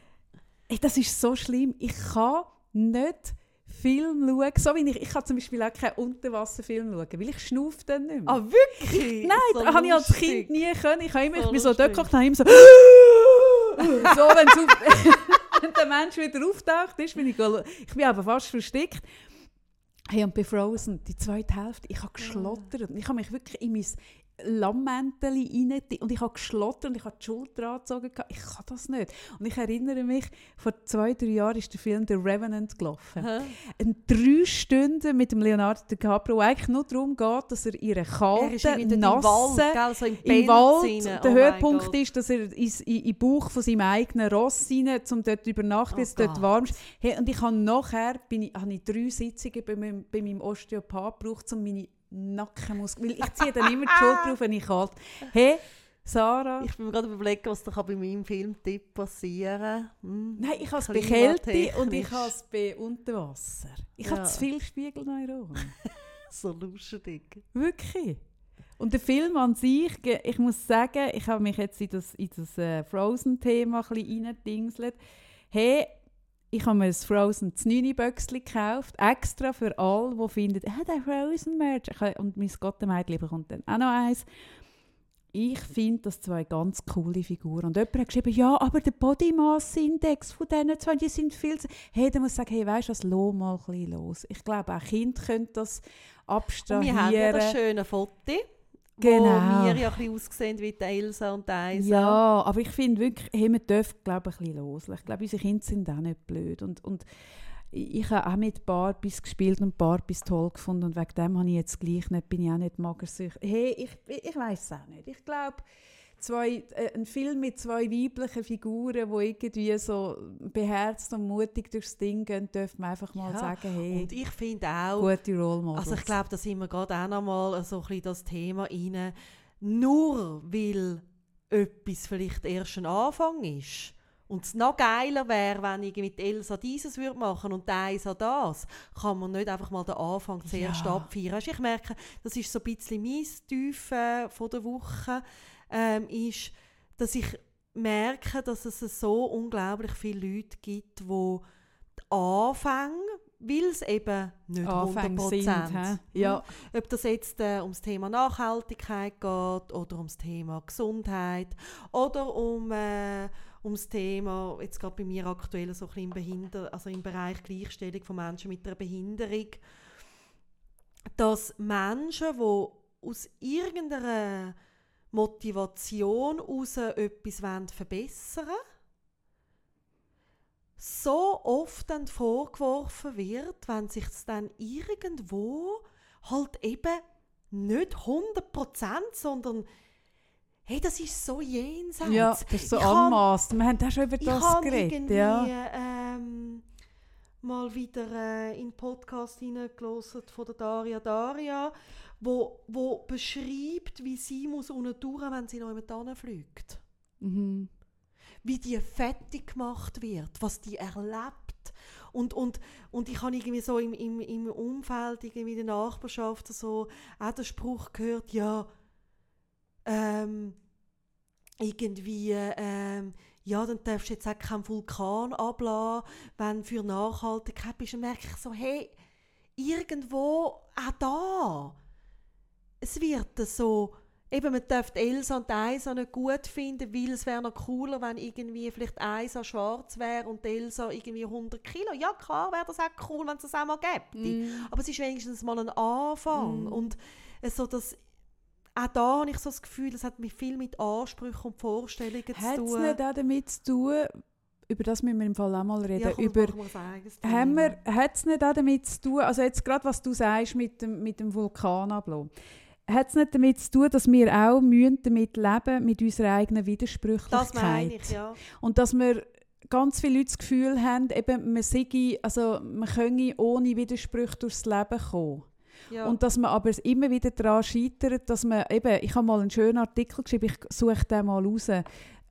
A: das ist so schlimm, ich kann nicht Film schauen, so wie ich, ich kann zum Beispiel auch keinen Unterwasserfilm schauen, weil ich schnaufe dann nicht mehr.
B: Ah, wirklich? [laughs]
A: Nein,
B: So
A: das habe ich als. Kind nie können. Ich habe immer,
B: So
A: ich bin so dort gekocht, habe immer so [laughs] so, wenn's auf, [laughs] wenn der Mensch wieder auftaucht ist, bin ich, ich bin aber fast versteckt. Hey, und bei Frozen, die zweite Hälfte, ich habe geschlottert. Und Ich habe mich wirklich in mein Lammmäntel rein und ich habe geschlottert und ich habe die Schulter angezogen. Ich kann das nicht. Und ich erinnere mich, vor zwei, drei Jahren ist der Film «The Revenant» gelaufen.
B: Hä?
A: Ein drei Stunden mit dem Leonardo DiCaprio, wo eigentlich nur darum geht, dass er ihre kalten, nassen,
B: Wald, gell, so im,
A: im Wald.
B: rein.
A: Der
B: Oh
A: Höhepunkt ist, dass er in, in den Bauch von seinem eigenen Ross rein, um dort zu übernachten,
B: Oh
A: dort warm ist. Hey, und ich habe nachher bin ich, habe ich drei Sitzungen bei meinem, bei meinem Osteopath gebraucht, um meine Nackenmuskeln... Weil ich ziehe dann immer die Schulter auf, wenn ich kalt... Hey, Sarah...
B: Ich bin mir gerade überlegen, was da kann bei meinem Filmtipp passieren hm.
A: Nein, ich habe es bei Kälte und ich habe es bei Unterwasser. Ich habe
B: Ja.
A: zu viele Spiegelneuronen. [laughs]
B: So lustig.
A: Wirklich. Und der Film an sich, ich muss sagen, ich habe mich jetzt in das, in das äh, Frozen-Thema ein bisschen reingedingselt. Hey, ich habe mir ein Frozen 9 Böckchen gekauft, extra für alle, die finden, ah, der Frozen-Merch. Ich habe- Und mein Gottemädchen bekommt dann auch noch eins. Ich finde das zwei ganz coole Figuren. Und jemand hat geschrieben, ja, aber der Body Mass Index von diesen zwei, die sind viel zu... Hey, dann muss ich sagen, hey, weißt du was, lass mal ein bisschen los. Ich glaube, auch Kinder können das
B: Und
A: abstrahieren.
B: wir haben ja das schöne Foto,
A: Genau.
B: wo wir ja ein bisschen aussehen wie die Elsa und die Isa.
A: Ja, aber ich finde wirklich, hey, man darf glaube ich, ein bisschen loslassen. Ich glaube, unsere Kinder sind auch nicht blöd. Und, und ich ich habe auch mit Barbies gespielt und Barbies toll gefunden und wegen dem habe ich jetzt gleich nicht, bin ich auch nicht magersüchtig. Hey, ich, ich weiß es auch nicht. Ich glaube, zwei, äh, ein Film mit zwei weiblichen Figuren, die irgendwie so beherzt und mutig durchs Ding gehen, darf man einfach mal
B: Ja,
A: sagen, hey,
B: Und ich finde auch,
A: gute Role Models.
B: also ich glaube, da sind wir gerade auch noch mal so ein bisschen das Thema rein. Nur weil etwas vielleicht erst ein Anfang ist und es noch geiler wäre, wenn ich mit Elsa dieses würde machen und der Isa das, kann man nicht einfach mal den Anfang zuerst
A: Ja.
B: abfeiern. Ich merke, das ist so ein bisschen mein Tiefe von der Woche, ähm, ist, dass ich merke, dass es so unglaublich viele Leute gibt, die Anfänge, weil es eben nicht
A: Anfänge
B: 100%
A: sind. Ja,
B: ob das jetzt äh, ums Thema Nachhaltigkeit geht oder ums Thema Gesundheit oder um äh, ums Thema jetzt gerade bei mir aktuell so ein bisschen im also im Bereich Gleichstellung von Menschen mit einer Behinderung, dass Menschen, die aus irgendeiner Motivation heraus etwas wollen verbessern wollen, so oft dann vorgeworfen wird, wenn sich dann irgendwo halt eben nicht 100%, sondern hey, das ist so jenseits.
A: ja, das ist so
B: Ich
A: anmaßt. Wir haben auch schon über
B: ich
A: das
B: habe
A: geredet.
B: irgendwie
A: Ja.
B: ähm, mal wieder äh, in den Podcast hineingelassen von der Daria Daria, wo, wo beschreibt, wie sie muss unten durch, wenn sie noch jemand fliegt.
A: Mhm.
B: Wie die fertig gemacht wird, was die erlebt. Und, und, und ich habe irgendwie so im, im, im Umfeld, irgendwie in der Nachbarschaft so auch den Spruch gehört, ja, ähm, irgendwie, ähm, ja, dann darfst du jetzt auch keinen Vulkan ablassen, wenn du für Nachhaltigkeit bist. Dann merke ich so, hey, irgendwo auch da, es wird so, eben, man darf die Elsa und die Isa nicht gut finden, weil es wäre noch cooler, wenn irgendwie vielleicht Isa schwarz wäre und Elsa irgendwie 100 Kilo. Ja, klar wäre das auch cool, wenn es das auch mal gäbe.
A: Mhm.
B: Aber es ist wenigstens mal ein Anfang.
A: Mm.
B: Und äh, so das, auch da habe ich so das Gefühl, es hat mit viel mit Ansprüchen und Vorstellungen
A: Hat
B: zu
A: es
B: tun.
A: nicht auch damit zu tun, über das müssen wir im Fall auch mal reden,
B: ja, komm,
A: über haben wir, hat es nicht auch damit zu tun, also jetzt gerade was du sagst mit dem, mit dem Vulkanablauf, hat es nicht damit zu tun, dass wir auch müssen damit leben mit unserer eigenen Widersprüchlichkeit?
B: Das meine ich, ja.
A: Und dass wir ganz viele Leute das Gefühl haben, eben, man, sei, also man könne ohne Widersprüche durchs Leben kommen.
B: ja.
A: Und dass man aber immer wieder daran scheitert, dass man eben, ich habe mal einen schönen Artikel geschrieben, ich suche den mal raus,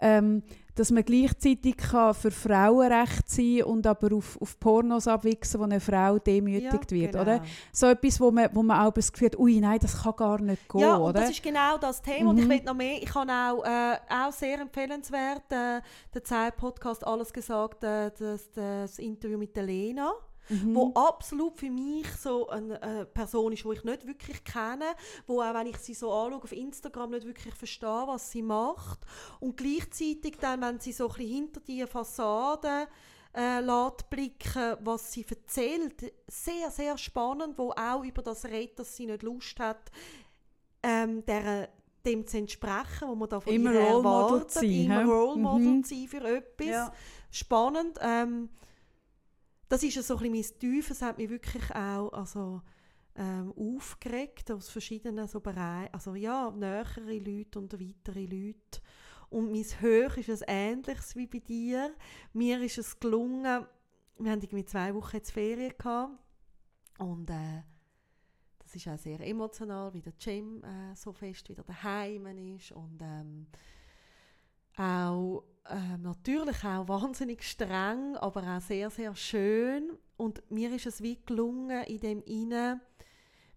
A: ähm, dass man gleichzeitig kann für Frauenrecht sein und aber auf, auf Pornos abwichsen, wo eine Frau demütigt
B: ja,
A: wird,
B: genau.
A: oder? So etwas, wo man, wo man auch das Gefühl hat, ui, nein, das kann gar nicht gehen,
B: Ja, und
A: oder?
B: das ist genau das Thema. Und ich
A: Mhm.
B: will noch mehr. Ich habe auch, äh, auch sehr empfehlenswert äh, der Zeit-Podcast «Alles gesagt», äh, das, das Interview mit der Lena.
A: Mhm.
B: wo absolut für mich so eine äh, Person ist, die ich nicht wirklich kenne, wo auch wenn ich sie so anschaue auf Instagram nicht wirklich verstehe, was sie macht und gleichzeitig dann, wenn sie so ein bisschen hinter die Fassade äh, lässt blicken, was sie erzählt, sehr, sehr spannend, wo auch über das redet, dass sie nicht Lust hat, ähm, der dem zu entsprechen, was man da von
A: Immer
B: ihr
A: Role Model
B: erwartet.
A: sein,
B: immer? Role Model
A: Mhm.
B: sein für etwas.
A: Ja.
B: Spannend. Ähm, das ist so ein mein Tief. Es hat mich wirklich auch also, ähm, aufgeregt aus verschiedenen so Bereichen. Also ja, nähere Leute und weitere Leute. Und mein Höch ist es ähnliches wie bei dir. Mir ist es gelungen, wir hatten irgendwie zwei Wochen jetzt Ferien gehabt. Und äh, das ist auch sehr emotional, wie der Jim äh, so fest wieder daheim ist. Und ähm, auch ähm, natürlich auch wahnsinnig streng, aber auch sehr, sehr schön. Und mir ist es wie gelungen, in dem Inne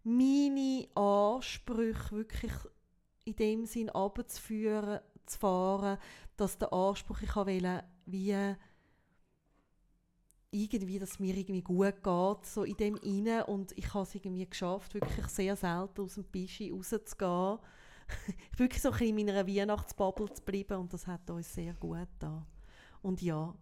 B: meine Ansprüche wirklich in dem Sinn abzuführen, zu fahren, dass der Anspruch, ich wollte, wie irgendwie, dass mir irgendwie gut geht, so in dem Inne und ich habe es irgendwie geschafft, wirklich sehr selten aus dem Bischi rauszugehen. Ich [laughs] bin wirklich so ein bisschen in meiner Weihnachtsbubble zu bleiben und das hat uns sehr gut getan. Und ja,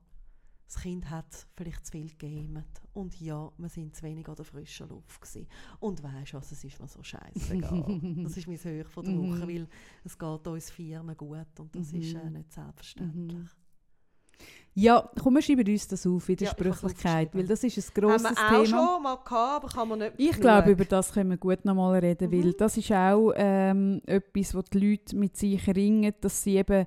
B: das Kind hat vielleicht zu viel gegamet. Und ja, wir sind zu wenig an der frischen Luft gewesen. Und weisst du was, es ist mir so scheißegal. [laughs] das ist mein Höch von der Woche,
A: Mhm.
B: weil es geht uns Vieren gut und das ist äh,
A: Mhm.
B: nicht selbstverständlich.
A: Ja, komm, wir schreiben uns das auf,
B: Ja, ich
A: Widersprüchlichkeit,
B: hab's
A: weil das ist ein
B: Haben
A: grosses
B: wir auch
A: Thema.
B: schon mal gehabt, aber kann man nicht
A: Ich glaube, über das können wir gut nochmal reden, weil
B: Mhm.
A: das ist auch ähm, etwas, wo die Leute mit sich ringen, dass sie eben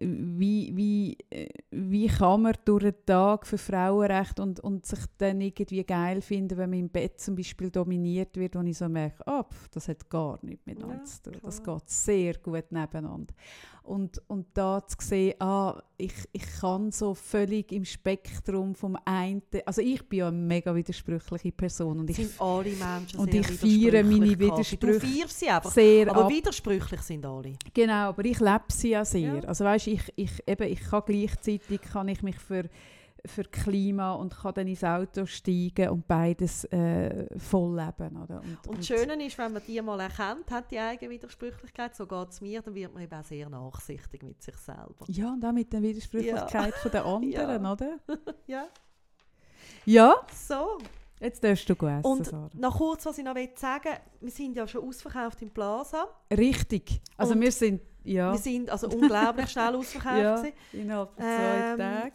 A: wie, wie, äh, wie kann man durch den Tag für Frauenrecht und, und sich dann irgendwie geil finden, wenn man im Bett zum Beispiel dominiert wird, wo ich so merke, pf, das hat gar nichts miteinander
B: Ja,
A: zu tun. Das geht sehr gut nebeneinander. Und, und da zu sehen, ah, ich, ich kann so völlig im Spektrum vom einen, also ich bin ja eine mega widersprüchliche Person und ich
B: sind alle Menschen
A: und ich feiere meine. Widersprüche
B: Du feierst sie einfach,
A: sehr
B: aber
A: ab.
B: widersprüchlich sind alle.
A: Genau, aber ich lebe sie ja sehr.
B: Ja.
A: Also weißt, ich, ich, eben, ich kann gleichzeitig kann ich mich für, für Klima und kann dann ins Auto steigen und beides äh, voll leben. Oder? Und,
B: Und das Schöne ist, wenn man die mal erkennt, hat die eigene Widersprüchlichkeit, so geht es mir, dann wird man eben auch sehr nachsichtig mit sich selber.
A: Ja, und auch mit der Widersprüchlichkeit von der anderen, [laughs]
B: Ja.
A: oder? [laughs]
B: Ja,
A: Ja,
B: so.
A: jetzt darfst du essen,
B: Und
A: Sarah.
B: noch kurz, was ich noch sagen will, wir sind ja schon ausverkauft im Plaza.
A: Richtig. Also
B: Und
A: wir sind, ja,
B: Wir sind also unglaublich schnell [laughs] ausverkauft.
A: ja innerhalb von zwei
B: Ähm,
A: Tagen.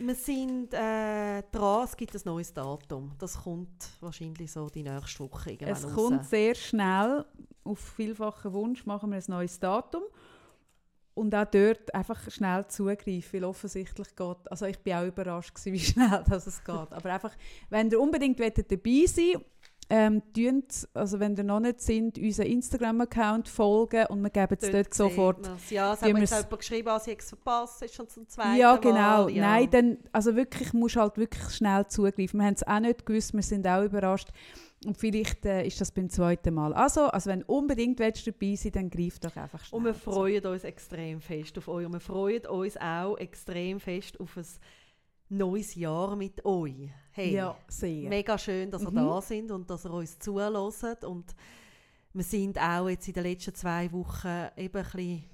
B: Wir sind äh, dran, es gibt ein neues Datum. Das kommt wahrscheinlich so die nächste Woche irgendwann
A: Es
B: raus.
A: kommt sehr schnell, auf vielfachen Wunsch machen wir ein neues Datum. Und auch dort einfach schnell zugreifen, weil offensichtlich geht, also ich bin auch überrascht gewesen, [laughs] wie schnell das es geht. Aber einfach, wenn ihr unbedingt wollt dabei sein ähm, tönt, also wenn ihr noch nicht sind, unseren Instagram-Account folgen und wir geben es dort
B: sieht
A: sofort
B: man's. Ja, es
A: wir's-
B: jetzt jemand geschrieben, als ich es verpasst ist schon zum zweiten
A: Ja,
B: Mal.
A: genau.
B: Ja.
A: Nein, dann, also wirklich, musst halt wirklich schnell zugreifen. Wir haben es auch nicht gewusst, wir sind auch überrascht. Und vielleicht äh, ist das beim zweiten Mal. Also, also wenn unbedingt willst, dabei sein dann greif doch einfach schnell
B: Und wir freuen uns extrem fest auf euch. Und wir freuen uns auch extrem fest auf ein neues Jahr mit euch. Hey,
A: Ja, sehr.
B: mega schön, dass ihr
A: Mhm.
B: da sind und dass ihr uns zuhört. Und wir sind auch jetzt in den letzten zwei Wochen eben ein bisschen,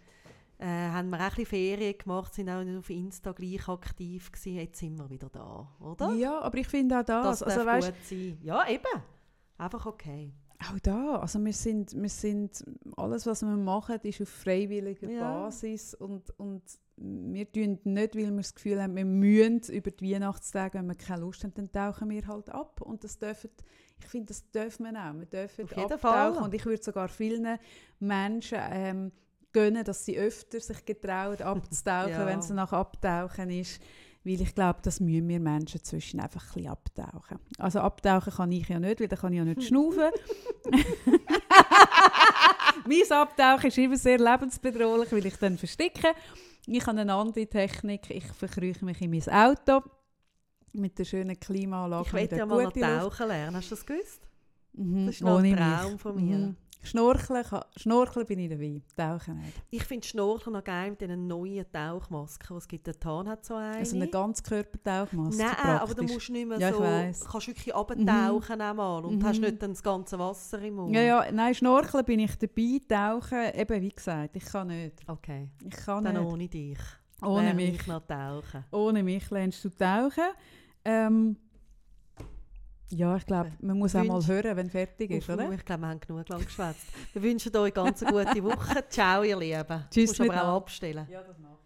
B: äh, haben wir auch ein bisschen Ferien gemacht, sind auch nicht auf Insta gleich aktiv gewesen. Jetzt sind wir wieder da, oder?
A: Ja, aber ich finde auch das,
B: das
A: also
B: darf
A: weißt,
B: gut sein. Ja, eben. Einfach okay.
A: auch da, also wir sind, wir sind, alles was wir machen, ist auf freiwilliger
B: Ja.
A: Basis und, und wir tun nicht, weil wir das Gefühl haben, wir müssen über die Weihnachtstage, wenn wir keine Lust haben, dann tauchen wir halt ab und das dürfen, ich finde, das dürfen wir auch, wir dürfen abtauchen
B: Fall.
A: und ich würde sogar vielen Menschen ähm, gönnen, dass sie öfter sich getrauen [laughs] abzutauchen,
B: Ja.
A: wenn es nach Abtauchen ist, weil ich glaube, das müssen wir Menschen zwischen einfach ein bisschen abtauchen. Also abtauchen kann ich ja nicht, weil dann kann ich ja nicht [laughs] schnaufen. [laughs] mein Abtauchen ist immer sehr lebensbedrohlich, weil ich dann versticke. Ich habe eine andere Technik. Ich verkrüche mich in mein Auto mit der schönen Klimaanlage.
B: Ich möchte ja mal tauchen lernen. Hast du das gewusst?
A: Mhm,
B: Das ist noch ein Traum
A: mich.
B: von mir.
A: Mhm. Schnorcheln, kann, Schnorcheln bin ich dabei, tauchen nicht.
B: Ich finde Schnorcheln noch geil mit diesen neuen Tauchmasken, es gibt. Der Tan hat so eine.
A: Also eine
B: Nein,
A: Ganzkörpertauchmaske.
B: aber du
A: praktisch.
B: musst nicht mehr
A: Ja, ich
B: so,
A: weiss.
B: kannst wirklich abtauchen einmal und
A: Mhm.
B: hast nicht dann das ganze Wasser im Mund.
A: Ja, ja, nein, Schnorcheln bin ich dabei, tauchen, eben wie gesagt, ich kann nicht.
B: Okay,
A: Ich kann
B: dann
A: nicht.
B: ohne dich.
A: Ohne mich.
B: ich noch tauchen.
A: Ohne mich lernst du tauchen. Ähm, Ja, ich glaube, man muss auch mal hören, wenn fertig ist, oder?
B: Ich glaube, wir haben genug lang geschwätzt. Wir wünschen euch ganz eine gute Woche. Ciao, ihr Lieben.
A: Tschüss
B: Musst aber auch abstellen.
A: Ja, das mache.